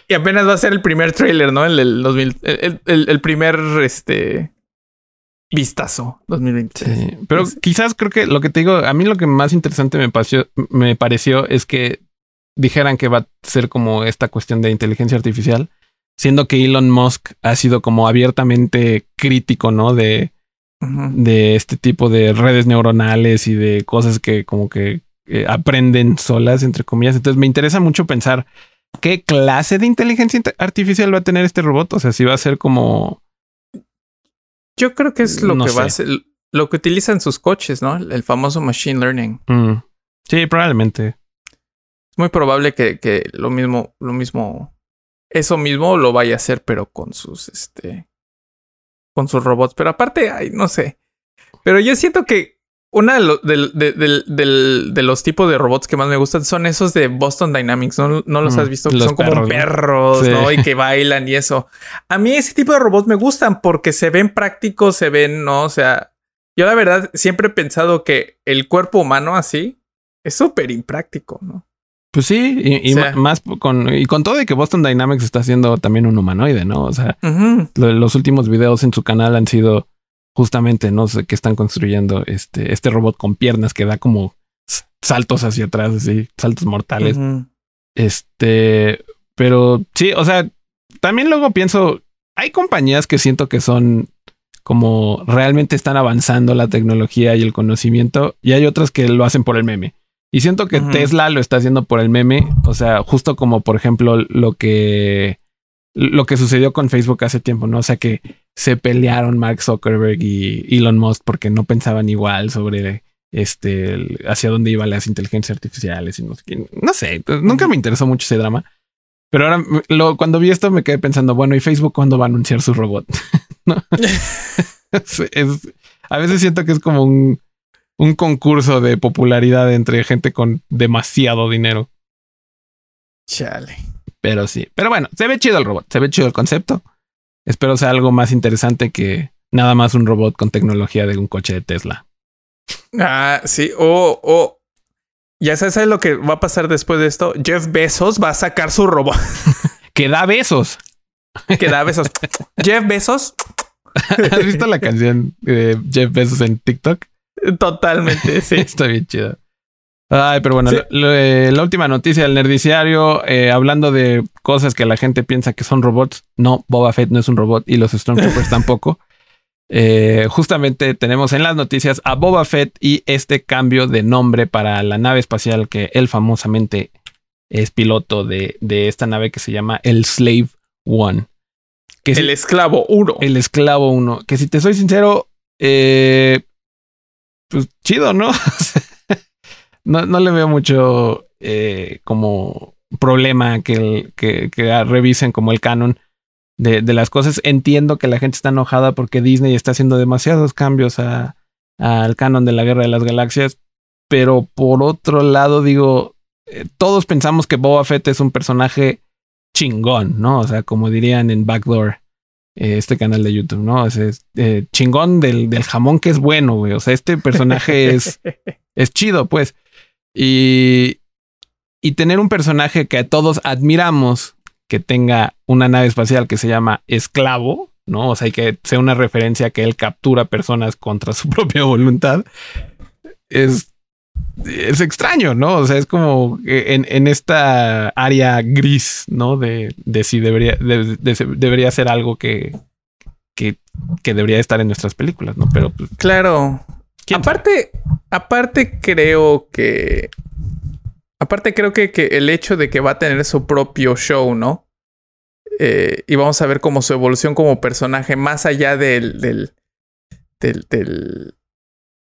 Y apenas va a ser el primer trailer, ¿no? El, el, 2000, el, el, el primer, este, vistazo 2023. Sí, pero quizás creo que lo que te digo, a mí lo que más interesante me pareció, me pareció es que dijeran que va a ser como esta cuestión de inteligencia artificial, siendo que Elon Musk ha sido como abiertamente crítico, ¿no? De, de este tipo de redes neuronales y de cosas que como que eh, aprenden solas, entre comillas. Entonces me interesa mucho pensar qué clase de inteligencia artificial va a tener este robot. O sea, si va a ser como... Yo creo que es lo que va a ser, lo que utilizan sus coches, ¿no? El famoso machine learning. Mm. Sí, probablemente. Es muy probable que, que lo mismo, lo mismo, eso mismo lo vaya a hacer, pero con sus, este, con sus robots. Pero aparte, ay, no sé. Pero yo siento que una de, los tipos de robots que más me gustan son esos de Boston Dynamics. No, los has visto, que son como perros, ¿no? Y que bailan y eso. A mí ese tipo de robots me gustan porque se ven prácticos, se ven, ¿no? O sea, yo la verdad siempre he pensado que el cuerpo humano así es súper impráctico, ¿no? Pues sí, y, más con, y con todo de que Boston Dynamics está haciendo también un humanoide, ¿no? O sea, los últimos videos en su canal han sido justamente, ¿no? sé, que están construyendo este, este robot con piernas que da como saltos hacia atrás, así, saltos mortales. Este, pero sí, o sea, también luego pienso, hay compañías que siento que son como realmente están avanzando la tecnología y el conocimiento, y hay otras que lo hacen por el meme. Y siento que Tesla lo está haciendo por el meme, o sea, justo como por ejemplo lo que lo que sucedió con Facebook hace tiempo, ¿no? O sea, que se pelearon Mark Zuckerberg y Elon Musk porque no pensaban igual sobre este hacia dónde iban las inteligencias artificiales y no sé No sé, nunca me interesó mucho ese drama. Pero ahora lo, cuando vi esto me quedé pensando, bueno, ¿y Facebook cuándo va a anunciar su robot? a veces siento que es como un, un concurso de popularidad entre gente con demasiado dinero. Chale. Pero sí. Pero bueno, se ve chido el robot, se ve chido el concepto. Espero sea algo más interesante que nada más un robot con tecnología de un coche de Tesla. Ah, sí. O, o ya sabes lo que va a pasar después de esto. Jeff Bezos va a sacar su robot. que da besos. que da besos. Jeff Bezos. ¿Has visto la canción de Jeff Bezos en TikTok? Totalmente, sí. Está bien chido. Ay, pero bueno, eh, la última noticia del Nerdiciario, eh, hablando de cosas que la gente piensa que son robots. No, Boba Fett no es un robot y los Stormtroopers tampoco. Eh, justamente tenemos en las noticias a Boba Fett y este cambio de nombre para la nave espacial que él famosamente es piloto de, de esta nave que se llama el Slave One. Que el esclavo 1. El esclavo 1. Que si te soy sincero, pues chido, ¿no? no, no le veo mucho eh, como problema que, que, revisen como el canon de, de, las cosas. Entiendo que la gente está enojada porque Disney está haciendo demasiados cambios al canon de la Guerra de las Galaxias, pero por otro lado digo, eh, todos pensamos que Boba Fett es un personaje chingón, ¿no? O sea, como dirían en Backdoor, eh, este canal de YouTube, ¿no? Es, chingón del, del, jamón que es bueno, güey. O sea, este personaje es, es chido, pues. Y, y tener un personaje que todos admiramos, que tenga una nave espacial que se llama Esclavo, ¿no? O sea, que sea una referencia que él captura personas contra su propia voluntad, es, es extraño, ¿no? O sea, es como en, en esta área gris, ¿no? De, de si debería, debería ser algo que, que, que, debería estar en nuestras películas, ¿no? Pero pues, claro. Aparte, aparte creo que... Aparte creo que, que, el hecho de que va a tener su propio show, ¿no? Eh, y vamos a ver como su evolución como personaje, más allá del... del... del... del,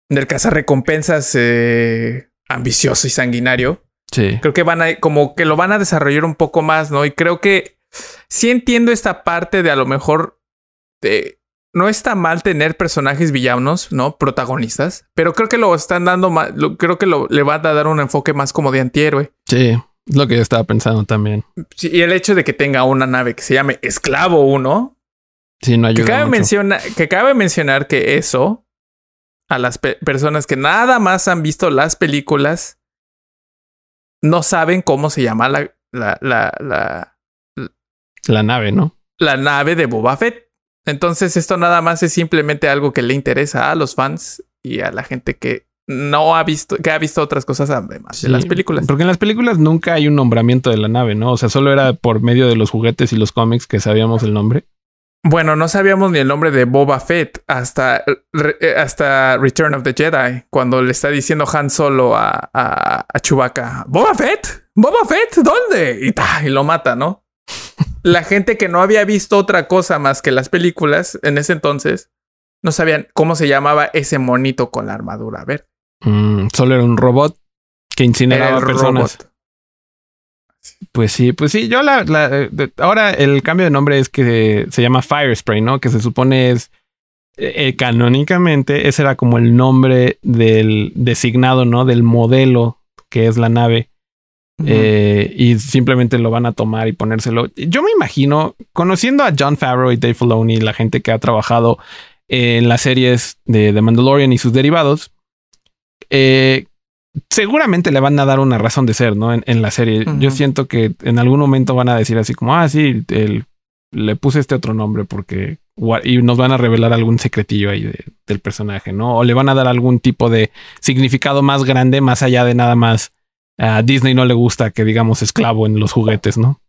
del cazarrecompensas eh, ambicioso y sanguinario. Sí. Creo que van a... como que lo van a desarrollar un poco más, ¿no? Y creo que... Sí entiendo esta parte de a lo mejor... De, no está mal tener personajes villanos, ¿no? Protagonistas, pero creo que lo están dando más, creo que lo, le va a dar un enfoque más como de antihéroe. Sí, es lo que yo estaba pensando también. Sí, y el hecho de que tenga una nave que se llame Esclavo 1. Sí, no ayuda que cabe, Menciona, que cabe mencionar que eso, a las personas que nada más han visto las películas, no saben cómo se llama la, la, la, la, la nave, ¿no? La nave de Boba Fett. Entonces esto nada más es simplemente algo que le interesa a los fans y a la gente que no ha visto, que ha visto otras cosas además de las películas. Porque en las películas nunca hay un nombramiento de la nave, ¿no? O sea, solo era por medio de los juguetes y los cómics que sabíamos el nombre. Bueno, no sabíamos ni el nombre de Boba Fett hasta, eh, hasta Return of the Jedi, cuando le está diciendo Han Solo a, a, Chewbacca, ¿Boba Fett? ¿Boba Fett? ¿Dónde? Y, y lo mata, ¿no? La gente que no había visto otra cosa más que las películas en ese entonces, no sabían cómo se llamaba ese monito con la armadura verde. Mm, solo era un robot que incineraba personas. Pues sí, pues sí, yo la, ahora el cambio de nombre es que se llama Fire Spray, ¿no? Que se supone es eh, canónicamente ese era como el nombre del designado, ¿no? Del modelo que es la nave. Eh, y simplemente lo van a tomar y ponérselo. Yo me imagino, conociendo a John Favreau y Dave Filoni, la gente que ha trabajado en las series de The Mandalorian y sus derivados, eh, seguramente le van a dar una razón de ser, ¿no? En, la serie. Yo siento que en algún momento van a decir así como, ah, sí, le puse este otro nombre porque... Y nos van a revelar algún secretillo ahí del personaje, ¿no? O le van a dar algún tipo de significado más grande, más allá de nada más. A Disney no le gusta que digamos esclavo en los juguetes, ¿no?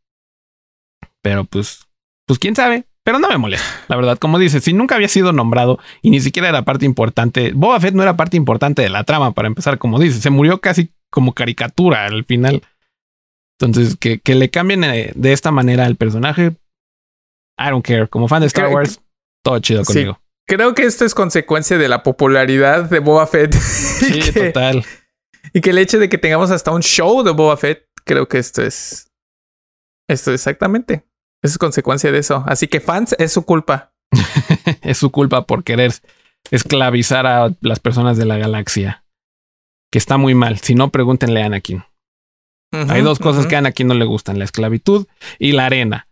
Pero pues, pues quién sabe. Pero no me molesta, la verdad. Como dices, si nunca había sido nombrado y ni siquiera era parte importante, Boba Fett no era parte importante de la trama, para empezar, como dices, se murió casi como caricatura al final. Entonces, que, que le cambien eh, de esta manera al personaje, I don't care. Como fan de Star Wars, todo chido conmigo. Creo que esto es consecuencia de la popularidad de Boba Fett. Sí, total. Y que el hecho de que tengamos hasta un show de Boba Fett, creo que esto es. Esto exactamente. Es consecuencia de eso. Así que fans es su culpa. es su culpa por querer esclavizar a las personas de la galaxia. Que está muy mal. Si no, pregúntenle a Anakin. Hay dos cosas que a Anakin no le gustan: la esclavitud y la arena.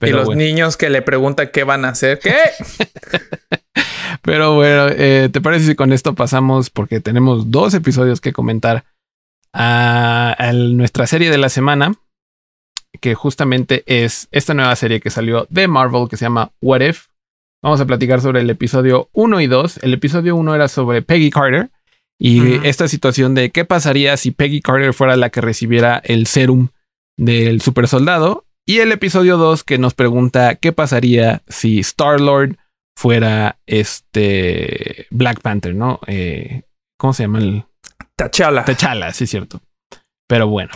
y los niños que le preguntan qué van a hacer. ¿Qué? Pero bueno, eh, ¿te parece si con esto pasamos? Porque tenemos dos episodios que comentar a nuestra serie de la semana que justamente es esta nueva serie que salió de Marvel que se llama What If. Vamos a platicar sobre el episodio 1 y 2. El episodio 1 era sobre Peggy Carter y esta situación de qué pasaría si Peggy Carter fuera la que recibiera el serum del super soldado. Y el episodio 2 que nos pregunta qué pasaría si Star Lord fuera este Black Panther, ¿no? Eh, ¿Cómo se llama el? T'Challa. T'Challa, sí es cierto. Pero bueno,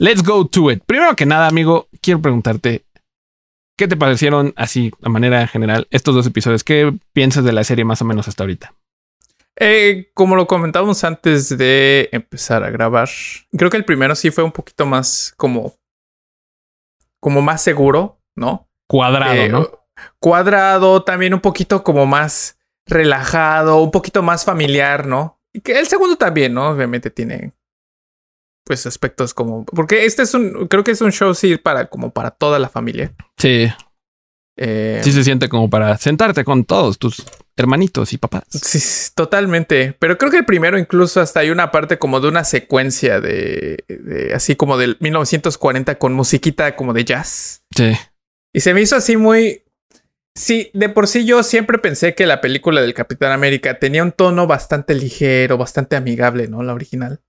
Let's go to it. Primero que nada, amigo, quiero preguntarte, ¿qué te parecieron así, de manera general, estos dos episodios? ¿Qué piensas de la serie más o menos hasta ahorita? Eh, como lo comentábamos antes de empezar a grabar, creo que el primero sí fue un poquito más como, como más seguro, ¿no? Cuadrado, eh, ¿no? Cuadrado, también un poquito como más relajado, un poquito más familiar, ¿no? Y que el segundo también, ¿no? Obviamente tiene pues aspectos como porque este es un creo que es un show sí para como para toda la familia. Sí. Eh, sí se siente como para sentarte con todos tus hermanitos y papás. Sí, totalmente. Pero creo que el primero incluso hasta hay una parte como de una secuencia de, de así como del 1940 con musiquita como de jazz. Sí. Y se me hizo así muy Sí, de por sí yo siempre pensé que la película del Capitán América tenía un tono bastante ligero, bastante amigable, ¿no? La original.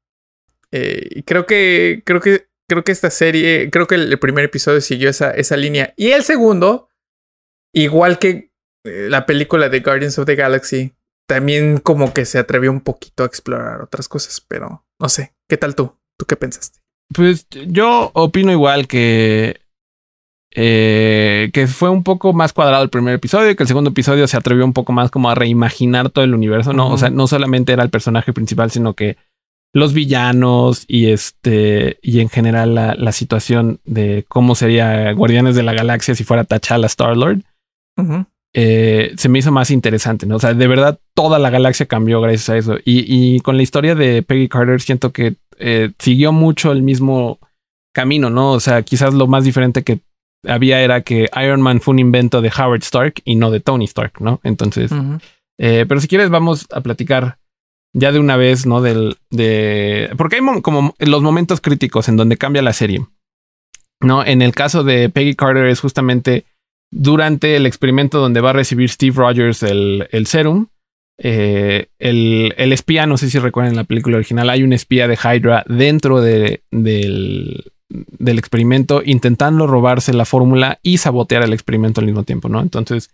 Eh, y creo que, creo que, creo que esta serie, creo que el, primer episodio siguió esa, esa línea. Y el segundo, igual que eh, la película de Guardians of the Galaxy, también como que se atrevió un poquito a explorar otras cosas, pero no sé. ¿Qué tal tú? ¿Tú qué pensaste? Pues yo opino igual que eh, que fue un poco más cuadrado el primer episodio, que el segundo episodio se atrevió un poco más como a reimaginar todo el universo, ¿no? O sea, no solamente era el personaje principal, sino que los villanos y este y en general la, situación de cómo sería Guardianes de la Galaxia si fuera T'Challa Star Lord eh, se me hizo más interesante no o sea de verdad toda la galaxia cambió gracias a eso. Y, con la historia de Peggy Carter siento que eh, siguió mucho el mismo camino no o sea quizás lo más diferente que había era que Iron Man fue un invento de Howard Stark y no de Tony Stark no entonces eh, pero si quieres vamos a platicar ya de una vez, ¿no? Del, de, porque hay como los momentos críticos en donde cambia la serie, ¿no? En el caso de Peggy Carter es justamente durante el experimento donde va a recibir Steve Rogers el, el serum. Eh, el, el, espía, no sé si recuerdan en la película original, hay un espía de Hydra dentro de, del, del experimento, intentando robarse la fórmula y sabotear el experimento al mismo tiempo, ¿no? Entonces,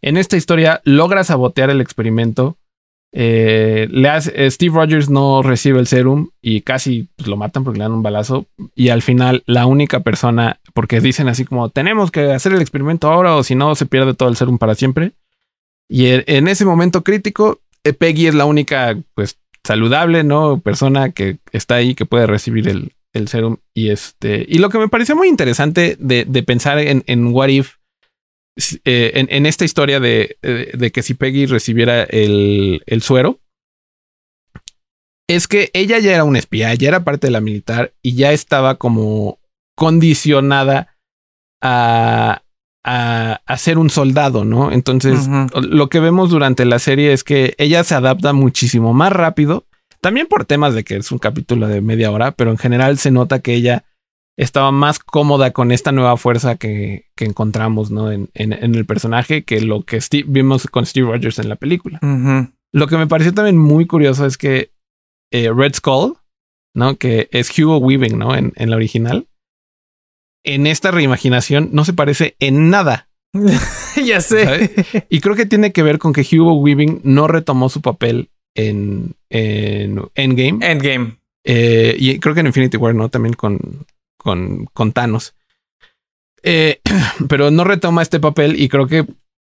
en esta historia logra sabotear el experimento. Eh, hace, Steve Rogers no recibe el serum y casi pues, lo matan porque le dan un balazo. Y al final, la única persona, porque dicen así como tenemos que hacer el experimento ahora o si no se pierde todo el serum para siempre. Y en ese momento crítico, eh, Peggy es la única, pues, saludable, ¿no? Persona que está ahí que puede recibir el, el serum. Y este, y lo que me pareció muy interesante de, de pensar en, en What If, eh, en, en, esta historia de, de, que si Peggy recibiera el, el suero, es que ella ya era una espía, ya era parte de la militar y ya estaba como condicionada a, a, a, ser un soldado, ¿no? Entonces, uh -huh. lo que vemos durante la serie es que ella se adapta muchísimo más rápido, también por temas de que es un capítulo de media hora, pero en general se nota que ella estaba más cómoda con esta nueva fuerza que, que encontramos, ¿no? En, en, en, el personaje que lo que Steve, vimos con Steve Rogers en la película. Uh -huh. Lo que me pareció también muy curioso es que eh, Red Skull, ¿no? Que es Hugo Weaving, ¿no? En, en la original en esta reimaginación no se parece en nada. ya sé. ¿sabes? Y creo que tiene que ver con que Hugo Weaving no retomó su papel en, en Endgame. Endgame. Eh, y creo que en Infinity War, ¿no? También con, con, con Thanos. Eh, pero no retoma este papel y creo que,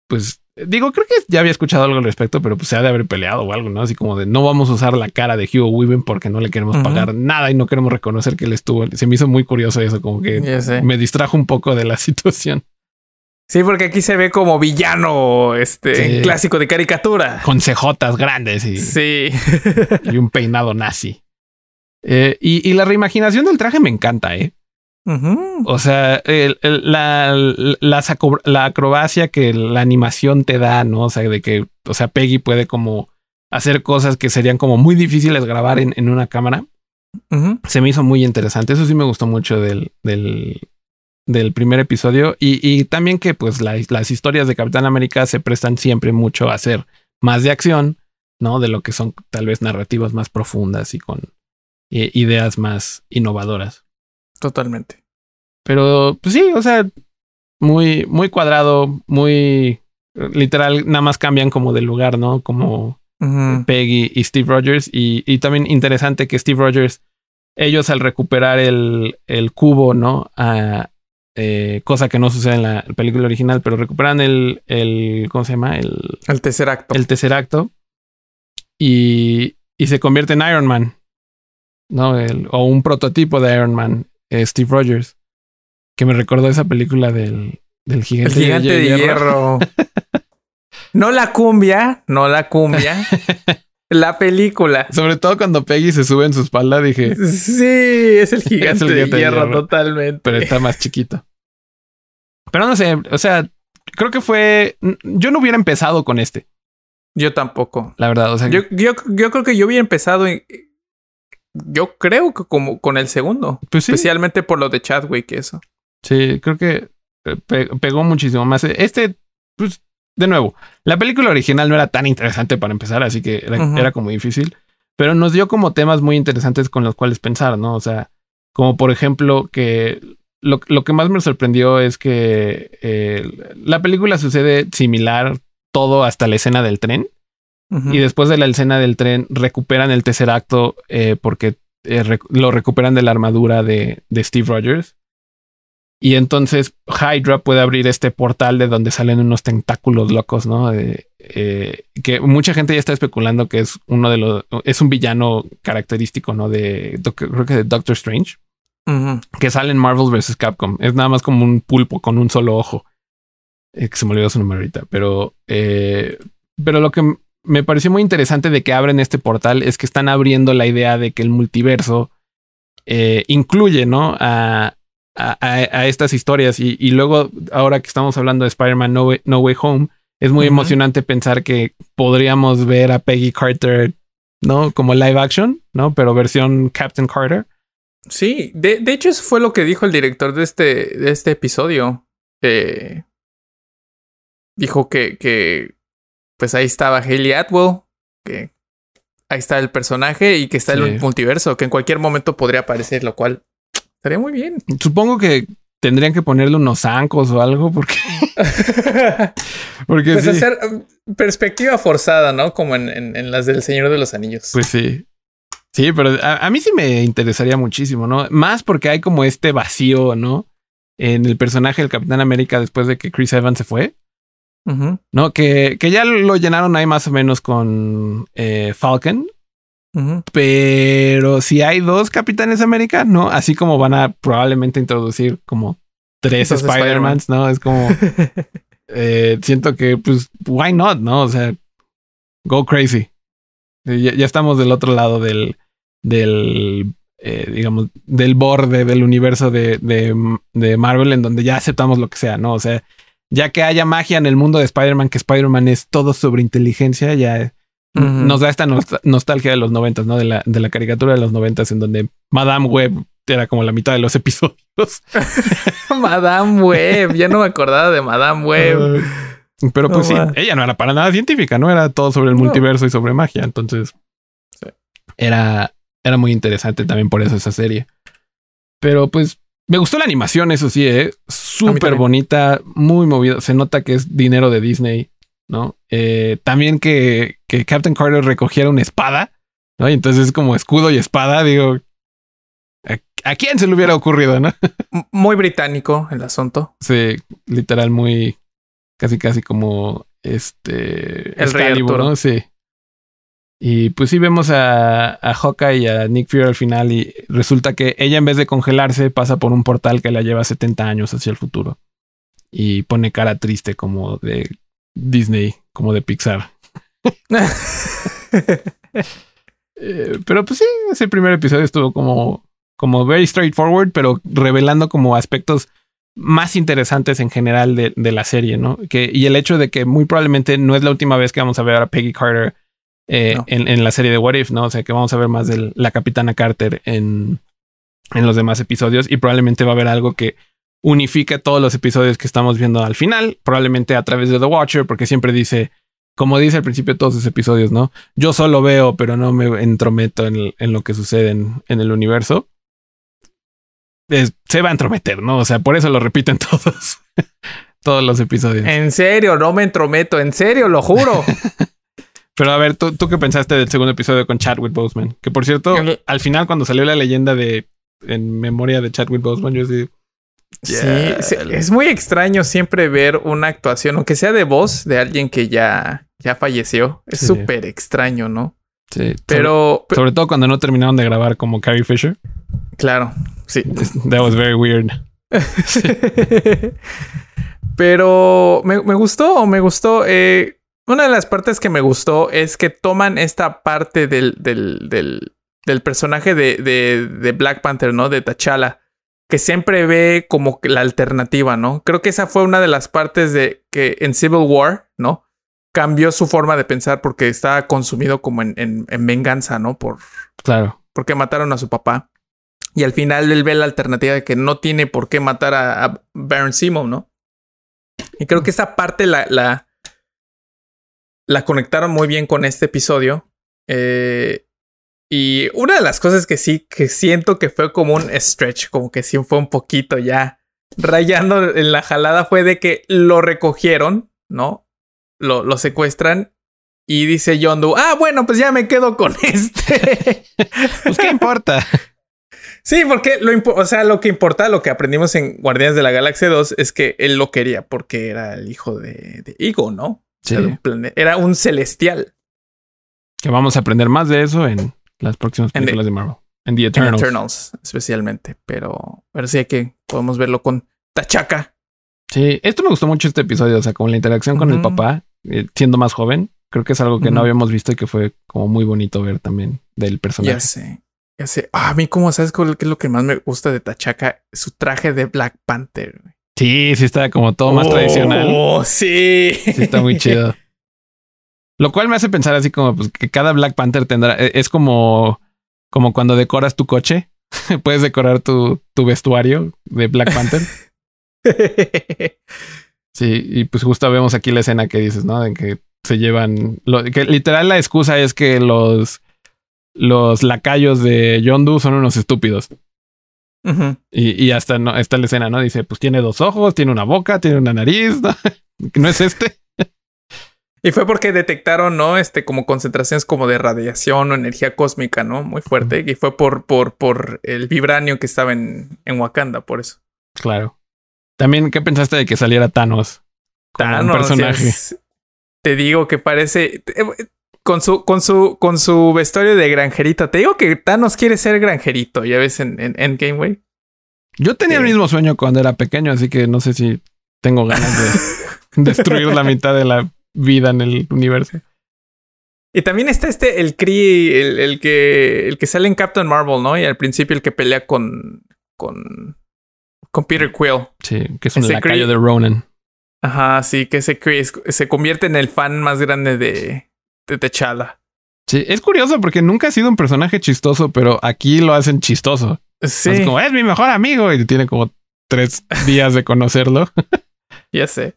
pues, digo, creo que ya había escuchado algo al respecto, pero pues se ha de haber peleado o algo, ¿no? Así como de no vamos a usar la cara de Hugo Weaving porque no le queremos uh -huh. pagar nada y no queremos reconocer que él estuvo. Se me hizo muy curioso eso, como que me distrajo un poco de la situación. Sí, porque aquí se ve como villano, este sí. clásico de caricatura. Con cejotas grandes y, sí. y un peinado nazi. Eh, y, y, la reimaginación del traje me encanta, ¿eh? Uh -huh. O sea, el, el, la, la, la, acrobacia que la animación te da, ¿no? O sea, de que, o sea, Peggy puede como hacer cosas que serían como muy difíciles grabar en, en una cámara. Uh -huh. Se me hizo muy interesante. Eso sí me gustó mucho del, del, del primer episodio. Y, y también que, pues, la, las historias de Capitán América se prestan siempre mucho a hacer más de acción, ¿no? De lo que son tal vez narrativas más profundas y con eh, ideas más innovadoras. Totalmente. Pero, pues sí, o sea, muy, muy cuadrado, muy literal, nada más cambian como de lugar, ¿no? Como uh -huh. Peggy y Steve Rogers. Y, y, también interesante que Steve Rogers, ellos al recuperar el, el cubo, ¿no? Eh, cosa que no sucede en la película original, pero recuperan el, el ¿cómo se llama? El, el tercer acto. El tercer acto. Y, y se convierte en Iron Man. ¿no? El, o un prototipo de Iron Man, eh, Steve Rogers, que me recordó esa película del, del gigante, El gigante de, de, hierro. hierro. no la cumbia, no la cumbia. la película. Sobre todo cuando Peggy se sube en su espalda, dije. Sí, es el gigante, es el gigante de, hierro, de, hierro, totalmente. Pero está más chiquito. Pero no sé, o sea, creo que fue. Yo no hubiera empezado con este. Yo tampoco. La verdad, o sea. Yo, yo, yo creo que yo hubiera empezado en, yo creo que como con el segundo. Pues sí. Especialmente por lo de Chadwick eso. Sí, creo que pe pegó muchísimo más. Este, pues, de nuevo, la película original no era tan interesante para empezar, así que era, uh -huh. era como difícil. Pero nos dio como temas muy interesantes con los cuales pensar, ¿no? O sea, como por ejemplo que lo, lo que más me sorprendió es que eh, la película sucede similar todo hasta la escena del tren. Uh -huh. Y después de la escena del tren recuperan el tercer acto eh, porque eh, rec lo recuperan de la armadura de, de, Steve Rogers. Y entonces Hydra puede abrir este portal de donde salen unos tentáculos locos, ¿no? Eh, que mucha gente ya está especulando que es uno de los... Es un villano característico, ¿no? De... Creo que de Doctor Strange. Uh -huh. Que sale en Marvel vs. Capcom. Es nada más como un pulpo con un solo ojo. que se me olvidó su nombre ahorita. Pero... pero lo que me pareció muy interesante de que abren este portal es que están abriendo la idea de que el multiverso eh, incluye, ¿no? A, a, a estas historias. Y, y, luego, ahora que estamos hablando de Spider-Man no, no, Way Home, es muy uh -huh. emocionante pensar que podríamos ver a Peggy Carter, ¿no? Como live action, ¿no? Pero versión Captain Carter. Sí, de, de hecho, eso fue lo que dijo el director de este, de este episodio. Eh, dijo que, que pues ahí estaba Haley Atwell, que ahí está el personaje y que está sí. el multiverso, que en cualquier momento podría aparecer, lo cual Estaría muy bien. Supongo que tendrían que ponerle unos zancos o algo porque. porque pues hacer um, perspectiva forzada, ¿no? Como en, las del Señor de los Anillos. Pues sí. Sí, pero a, mí sí me interesaría muchísimo, ¿no? Más porque hay como este vacío, ¿no? En el personaje del Capitán América después de que Chris Evans se fue. No, que, que ya lo llenaron ahí más o menos con eh, Falcon. Pero si hay dos Capitanes América, ¿no? Así como van a probablemente introducir como tres Spider-Mans, ¿no? Es como... Eh, siento que, pues, why not, ¿no? O sea, go crazy. Ya, estamos del otro lado del, del eh, digamos, del borde del universo de, de, Marvel, en donde ya aceptamos lo que sea, ¿no? O sea, ya que haya magia en el mundo de Spider-Man, que Spider-Man es todo sobre inteligencia, ya nos da esta nostalgia de los noventas, ¿no? De la, de la caricatura de los noventas, en donde Madame Web era como la mitad de los episodios. Madame Web, ya no me acordaba de Madame Web. Pero pues sí, ella no era para nada científica, ¿no? Era todo sobre el multiverso y sobre magia. Entonces, era, era muy interesante también por eso esa serie. Pero pues me gustó la animación, eso sí, ¿eh? Súper bonita, muy movida. Se nota que es dinero de Disney. ¿No? Eh, también que, que, Captain Carter recogiera una espada, ¿no? Y entonces es como escudo y espada, digo, ¿a, quién se le hubiera ocurrido, no? Muy británico el asunto. Sí, literal, muy, casi, casi como este... El rey ¿no? Sí. Y pues sí vemos a, a Hawkeye y a Nick Fury al final y resulta que ella en vez de congelarse pasa por un portal que la lleva 70 años hacia el futuro. Y pone cara triste como de Disney como de Pixar. Eh, pero pues sí, ese primer episodio estuvo como, como very straightforward, pero revelando como aspectos más interesantes en general de, de, la serie, ¿no? Que, y el hecho de que muy probablemente no es la última vez que vamos a ver a Peggy Carter eh, en, en, la serie de What If, ¿no? O sea, que vamos a ver más de la capitana Carter en, en los demás episodios y probablemente va a haber algo que unifica todos los episodios que estamos viendo al final, probablemente a través de The Watcher, porque siempre dice, como dice al principio de todos sus episodios, ¿no? Yo solo veo, pero no me entrometo en, lo que sucede en, el universo. se va a entrometer, ¿no? O sea, por eso lo repiten todos. todos los episodios. En serio, no me entrometo, en serio, lo juro. Pero a ver, ¿tú, ¿tú qué pensaste del segundo episodio con Chadwick Boseman? Que por cierto, al final cuando salió la leyenda de en memoria de Chadwick Boseman, yo sí Sí, es muy extraño siempre ver una actuación, aunque sea de voz, de alguien que ya, ya falleció. Es súper extraño, ¿no? Sí. Pero sobre, todo cuando no terminaron de grabar como Carrie Fisher. Claro, sí. That was very weird. Pero me, gustó, me gustó. Eh, una de las partes que me gustó es que toman esta parte del, del, del, del personaje de, de, de, Black Panther, ¿no? De T'Challa que siempre ve como la alternativa, ¿no? Creo que esa fue una de las partes de que en Civil War, ¿no? Cambió su forma de pensar porque estaba consumido como en, en, venganza, ¿no? Por. Claro. Porque mataron a su papá. Y al final él ve la alternativa de que no tiene por qué matar a, Baron Simo, ¿no? Y creo que esa parte la, la, la conectaron muy bien con este episodio. Eh, y una de las cosas que sí, que siento que fue como un stretch, como que sí fue un poquito ya rayando en la jalada, fue de que lo recogieron, ¿no? Lo, lo secuestran y dice John Doe, ah, bueno, pues ya me quedo con este. pues qué importa. Sí, porque lo, o sea, lo que importa, lo que aprendimos en Guardianes de la Galaxia 2 es que él lo quería porque era el hijo de, de Ego, ¿no? Sí. era un celestial. Que vamos a aprender más de eso en las próximas películas de Marvel. En The Eternals. Eternals, especialmente. Pero, pero sí que podemos verlo con Tachaca. Sí, esto me gustó mucho este episodio. O sea, como la interacción con el papá, eh, siendo más joven. Creo que es algo que no habíamos visto y que fue como muy bonito ver también del personaje. Ya sé. Ya sé. Ah, a mí, como sabes qué es lo que más me gusta de Tachaca? Su traje de Black Panther. Sí, sí está como todo más tradicional. Oh, sí. Sí, está muy chido. Lo cual me hace pensar así como pues, que cada Black Panther tendrá. E, es como, como cuando decoras tu coche. Puedes decorar tu, tu vestuario de Black Panther. sí, y pues justo vemos aquí la escena que dices, ¿no? De que se llevan. Lo, que literal la excusa es que los, los lacayos de Yondu son unos estúpidos. y, y, hasta no, está la escena, ¿no? Dice, pues tiene dos ojos, tiene una boca, tiene una nariz, ¿no? ¿No es este? Y fue porque detectaron, ¿no? Este, como concentraciones como de radiación o energía cósmica, ¿no? Muy fuerte. Y fue por, por, por el vibranio que estaba en, en Wakanda, por eso. Claro. También, ¿qué pensaste de que saliera Thanos? Thanos. personaje. te digo que parece. Eh, con su, con su, con su vestuario de granjerito. Te digo que Thanos quiere ser granjerito, ya ves, en, en Endgame, güey. Yo tenía el mismo sueño cuando era pequeño, así que no sé si tengo ganas de destruir la mitad de la vida en el universo. Y también está este, el Kree, el, que, el que sale en Captain Marvel, ¿no? Y al principio el que pelea con, con, con Peter Quill. Sí, que es un lacayo de Ronan. Ajá, sí, que ese Kree se convierte en el fan más grande de, de T'Challa. Sí, es curioso porque nunca ha sido un personaje chistoso, pero aquí lo hacen chistoso. Sí. Es como, es mi mejor amigo y tiene como tres días de conocerlo. ya sé.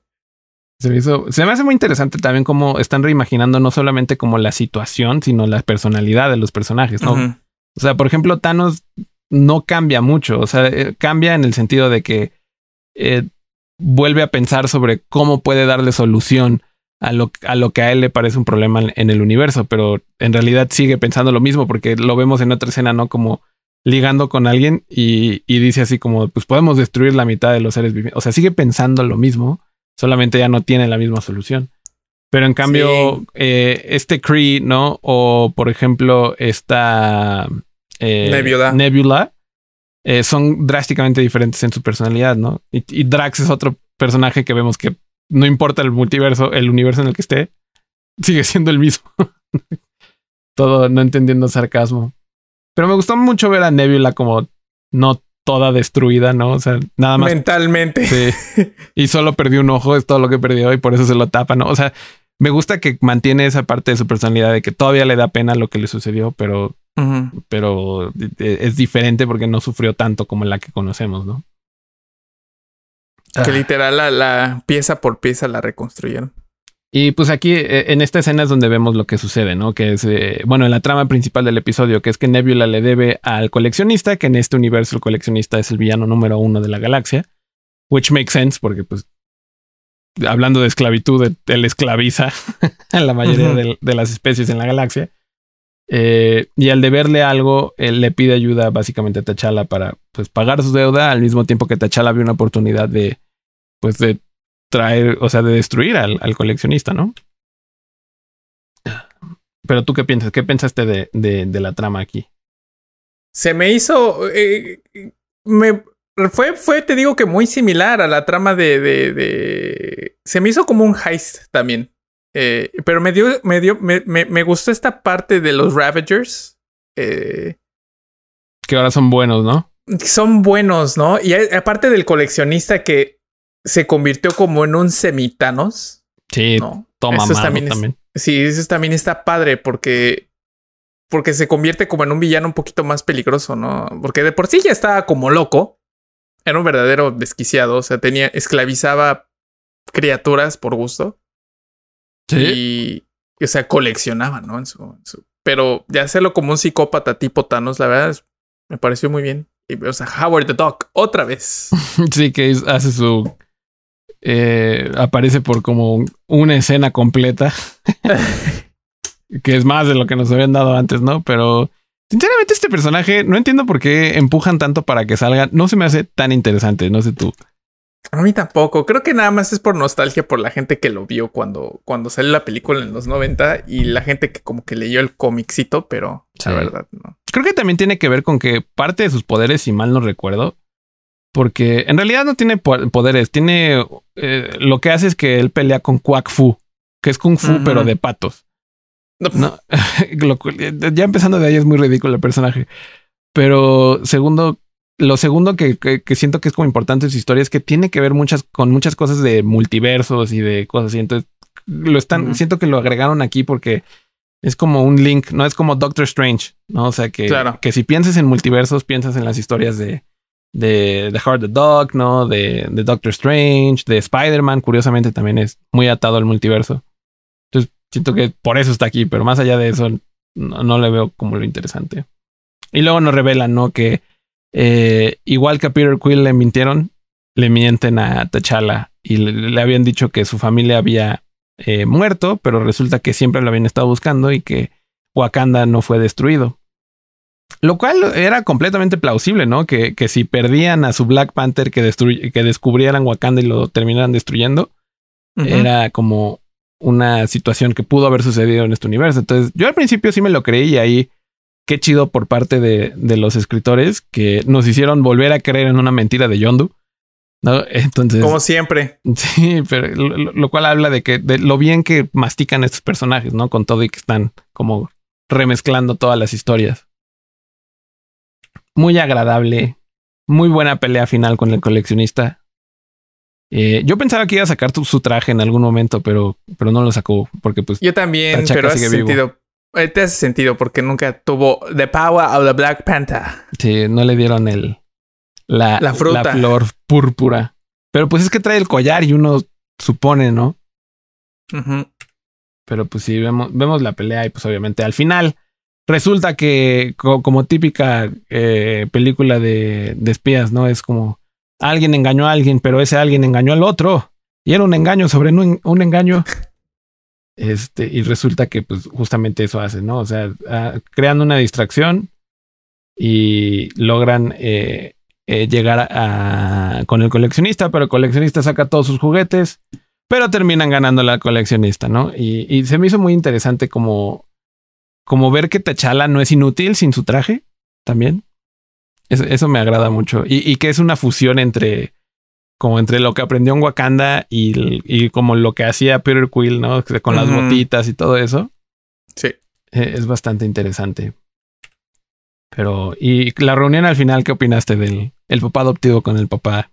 Se me, hizo, se me hace muy interesante también cómo están reimaginando no solamente como la situación, sino la personalidad de los personajes, ¿no? O sea, por ejemplo, Thanos no cambia mucho, o sea, eh, cambia en el sentido de que eh, vuelve a pensar sobre cómo puede darle solución a lo, a lo que a él le parece un problema en el universo, pero en realidad sigue pensando lo mismo porque lo vemos en otra escena, ¿no? Como ligando con alguien y, y dice así como, pues podemos destruir la mitad de los seres vivientes. O sea, sigue pensando lo mismo solamente ya no tiene la misma solución. Pero en cambio, eh, este Cree, ¿no? O por ejemplo, esta eh, Nebula, Nebula eh, son drásticamente diferentes en su personalidad, ¿no? Y, Drax es otro personaje que vemos que no importa el multiverso, el universo en el que esté, sigue siendo el mismo. Todo no entendiendo sarcasmo. Pero me gustó mucho ver a Nebula como no toda destruida, ¿no? O sea, nada más. Mentalmente. Sí. Y solo perdió un ojo, es todo lo que perdió y por eso se lo tapa, ¿no? O sea, me gusta que mantiene esa parte de su personalidad de que todavía le da pena lo que le sucedió, pero, pero e, es diferente porque no sufrió tanto como la que conocemos, ¿no? Que ah. literal la pieza por pieza la reconstruyeron. Y pues aquí eh, en esta escena es donde vemos lo que sucede, ¿no? Que es, eh, bueno, en la trama principal del episodio, que es que Nebula le debe al coleccionista, que en este universo el coleccionista es el villano número uno de la galaxia, which makes sense porque pues hablando de esclavitud, él esclaviza a la mayoría de, las especies en la galaxia. Eh, y al deberle algo, él le pide ayuda básicamente a T'Challa para pues pagar su deuda, al mismo tiempo que T'Challa vio una oportunidad de pues de traer, o sea, de destruir al, coleccionista, ¿no? Pero tú qué piensas? ¿Qué pensaste de, de, la trama aquí? Se me hizo. Eh, me fue, fue, te digo que muy similar a la trama de. de, se me hizo como un heist también. Eh, pero me dio, me dio, me, me, gustó esta parte de los Ravagers. Eh, que ahora son buenos, ¿no? Son buenos, ¿no? Y aparte del coleccionista que se convirtió como en un semitanos. Sí, toma eso también, sí, eso también está padre porque porque se convierte como en un villano un poquito más peligroso, ¿no? Porque de por sí ya estaba como loco. Era un verdadero desquiciado, o sea, tenía esclavizaba criaturas por gusto. Sí. Y, o sea, coleccionaba, ¿no? En su, pero ya hacerlo como un psicópata tipo Thanos, la verdad, me pareció muy bien. Y, o sea, Howard the Dog, otra vez. sí, que hace su eh, aparece por como una escena completa, que es más de lo que nos habían dado antes, ¿no? Pero sinceramente este personaje no entiendo por qué empujan tanto para que salga, no se me hace tan interesante, no sé tú. A mí tampoco, creo que nada más es por nostalgia por la gente que lo vio cuando, cuando salió la película en los 90 y la gente que como que leyó el cómicito, pero la verdad no. Creo que también tiene que ver con que parte de sus poderes, si mal no recuerdo, porque en realidad no tiene poderes, tiene eh, lo que hace es que él pelea con Quack Fu, que es Kung Fu, pero de patos. No, ya empezando de ahí es muy ridículo el personaje. Pero segundo, lo segundo que, siento que es como importante en su historia es que tiene que ver muchas, con muchas cosas de multiversos y de cosas así. Entonces, lo están, siento que lo agregaron aquí porque es como un link, no es como Doctor Strange, ¿no? O sea que, que si piensas en multiversos, piensas en las historias de, de The Heart the Dog, ¿no? De, de Doctor Strange, de Spider-Man, curiosamente también es muy atado al multiverso. Entonces siento que por eso está aquí, pero más allá de eso, no, le veo como lo interesante. Y luego nos revelan, ¿no? Que Eh, igual que a Peter Quill le mintieron, le mienten a T'Challa y le, habían dicho que su familia había eh, muerto, pero resulta que siempre lo habían estado buscando y que Wakanda no fue destruido. Lo cual era completamente plausible, ¿no? Que, que si perdían a su Black Panther que, que descubrieran Wakanda y lo terminaran destruyendo, era como una situación que pudo haber sucedido en este universo. Entonces, yo al principio sí me lo creí y ahí qué chido por parte de, de los escritores que nos hicieron volver a creer en una mentira de Yondu. ¿no? Entonces. Como siempre. Sí, pero lo, cual habla de que de lo bien que mastican estos personajes, ¿no? Con todo y que están como remezclando todas las historias. Muy agradable. Muy buena pelea final con el coleccionista. Eh, yo pensaba que iba a sacar su traje en algún momento, pero, pero no lo sacó porque pues... Yo también, pero hace sentido. Eh, te hace sentido porque nunca tuvo The Power of the Black Panther. Sí, no le dieron el... La, la fruta. La flor púrpura. Pero pues es que trae el collar y uno supone, ¿no? Pero pues sí, vemos, vemos la pelea y pues obviamente al final resulta que como típica eh, película de, espías, ¿no? Es como alguien engañó a alguien, pero ese alguien engañó al otro. Y era un engaño sobre un, engaño. Este, y resulta que pues justamente eso hace, ¿no? O sea, ah, crean una distracción y logran eh, eh, llegar a, con el coleccionista, pero el coleccionista saca todos sus juguetes, pero terminan ganando la coleccionista, ¿no? Y, y se me hizo muy interesante como, como ver que T'Challa no es inútil sin su traje también. Eso, me agrada mucho. Y, que es una fusión entre como entre lo que aprendió en Wakanda y, y como lo que hacía Peter Quill, ¿no? Con las botitas y todo eso. Sí. E, es bastante interesante. Pero, y la reunión al final, ¿qué opinaste del el papá adoptivo con el papá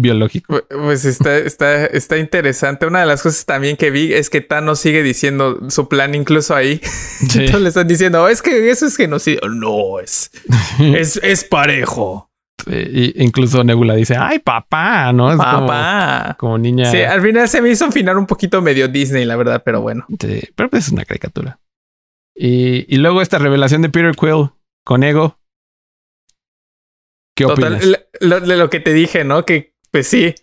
biológico. Pues está, está, está interesante. Una de las cosas también que vi es que Thanos sigue diciendo su plan incluso ahí. Entonces le están diciendo, es que eso es genocidio. No, es, es, es parejo. incluso Nebula dice, ay, papá, ¿no? Es papá. Como, niña. Sí, al final se me hizo un final un poquito medio Disney, la verdad, pero bueno. Sí, pero pues es una caricatura. Y, y luego esta revelación de Peter Quill con Ego. ¿Qué opinas? Lo, lo, que te dije, ¿no? Que pues sí.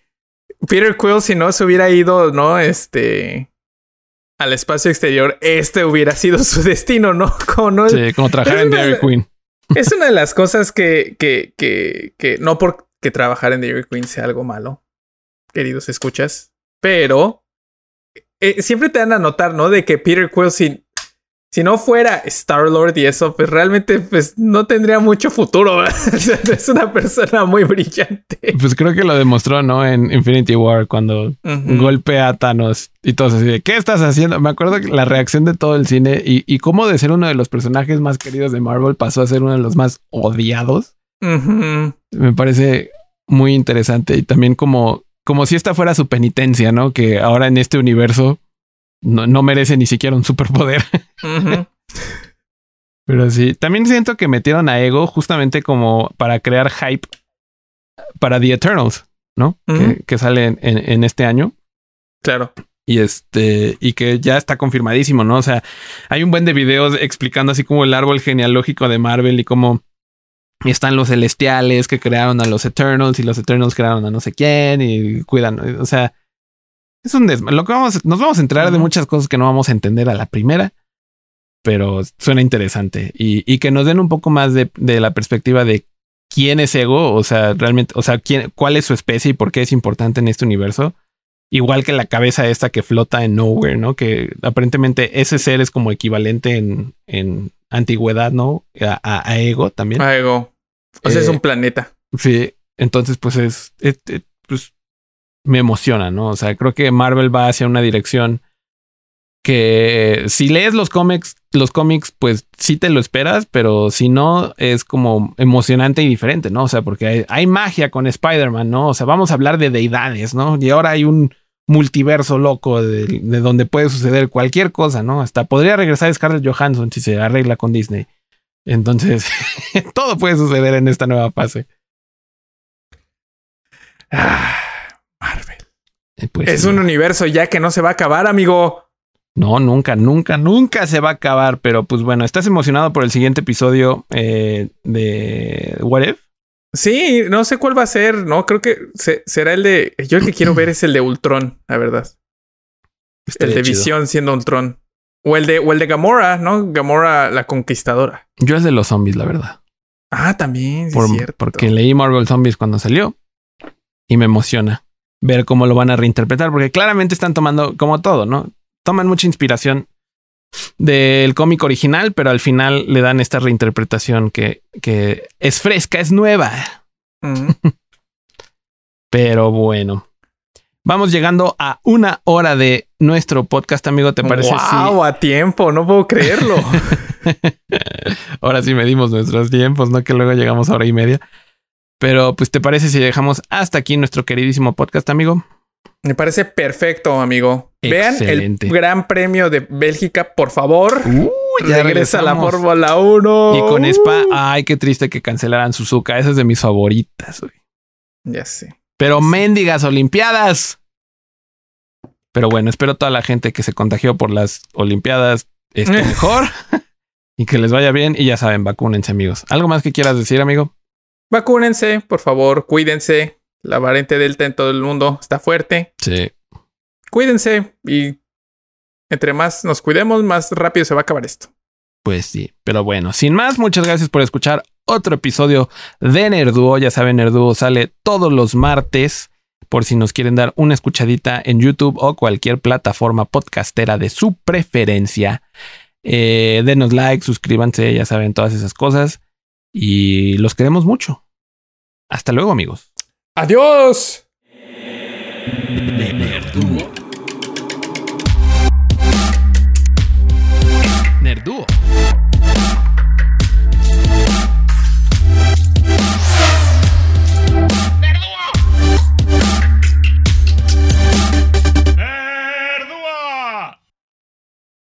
Peter Quill, si no se hubiera ido, ¿no? Este. Al espacio exterior, este hubiera sido su destino, ¿no? Como, ¿no? Sí, como trabajar en Dairy Queen. Es una de las cosas que, que, que, que no porque trabajar en Dairy Queen sea algo malo, queridos escuchas, pero eh, siempre te dan a notar, ¿no? De que Peter Quill, si, si no fuera Star Lord y eso, pues realmente pues no tendría mucho futuro. es una persona muy brillante. Pues creo que lo demostró, ¿no? En Infinity War cuando golpea a Thanos y todos así de ¿qué estás haciendo? Me acuerdo que la reacción de todo el cine y, y cómo de ser uno de los personajes más queridos de Marvel pasó a ser uno de los más odiados. Me parece muy interesante y también como como si esta fuera su penitencia, ¿no? Que ahora en este universo no, merece ni siquiera un superpoder. Pero sí, también siento que metieron a Ego justamente como para crear hype para The Eternals, ¿no? que, sale en, en, este año. Claro. Y este, y que ya está confirmadísimo, ¿no? O sea, hay un buen de videos explicando así como el árbol genealógico de Marvel y cómo están los celestiales que crearon a los Eternals y los Eternals crearon a no sé quién y cuidan. O sea, es un Lo que vamos, nos vamos a entrar de muchas cosas que no vamos a entender a la primera, pero suena interesante y, que nos den un poco más de, la perspectiva de quién es Ego, o sea, realmente, o sea, quién, cuál es su especie y por qué es importante en este universo. Igual que la cabeza esta que flota en Nowhere, ¿no? Que aparentemente ese ser es como equivalente en, en antigüedad, ¿no? A, Ego también. A Ego. O sea, es un eh, planeta. Sí. Entonces, pues es, me emociona, ¿no? O sea, creo que Marvel va hacia una dirección que si lees los cómics, los cómics, pues sí te lo esperas, pero si no, es como emocionante y diferente, ¿no? O sea, porque hay, magia con Spider-Man, ¿no? O sea, vamos a hablar de deidades, ¿no? Y ahora hay un multiverso loco de, de, donde puede suceder cualquier cosa, ¿no? Hasta podría regresar Scarlett Johansson si se arregla con Disney. Entonces, todo puede suceder en esta nueva fase. Ah. Eh, pues es un universo ya que no se va a acabar, amigo. No, nunca, nunca, nunca se va a acabar. Pero pues bueno, ¿estás emocionado por el siguiente episodio eh, de What If? Sí, no sé cuál va a ser, ¿no? Creo que será el de... Yo el que quiero ver es el de Ultron, la verdad. el de Visión siendo Ultron. O el de, o el de Gamora, ¿no? Gamora la conquistadora. Yo es de los zombies, la verdad. Ah, también, sí es cierto. Porque leí Marvel Zombies cuando salió y me emociona ver cómo lo van a reinterpretar, porque claramente están tomando, como todo, ¿no? Toman mucha inspiración del cómic original, pero al final le dan esta reinterpretación que, que es fresca, es nueva. pero bueno. Vamos llegando a una hora de nuestro podcast, amigo. ¿Te parece? Wow, a tiempo, no puedo creerlo. Ahora sí medimos nuestros tiempos, no que luego llegamos a hora y media. Pero, pues, ¿te parece si dejamos hasta aquí nuestro queridísimo podcast, amigo? Me parece perfecto, amigo. Vean el Gran Premio de Bélgica, por favor. ya regresa la Fórmula 1. Y con Spa, ay, qué triste que cancelaran Suzuka. Esa es de mis favoritas, güey. Ya sé. Pero mendigas Olimpiadas. Pero bueno, espero toda la gente que se contagió por las Olimpiadas esté mejor y que les vaya bien. Y ya saben, vacúnense, amigos. ¿Algo más que quieras decir, amigo? Vacúnense, por favor, cuídense. La variante Delta en todo el mundo está fuerte. Sí. Cuídense y entre más nos cuidemos, más rápido se va a acabar esto. Pues sí, pero bueno, sin más, muchas gracias por escuchar otro episodio de Nerduo. Ya saben, Nerduo sale todos los martes por si nos quieren dar una escuchadita en YouTube o cualquier plataforma podcastera de su preferencia. Eh, denos like, suscríbanse, ya saben todas esas cosas y los queremos mucho. Hasta luego, amigos. Adiós.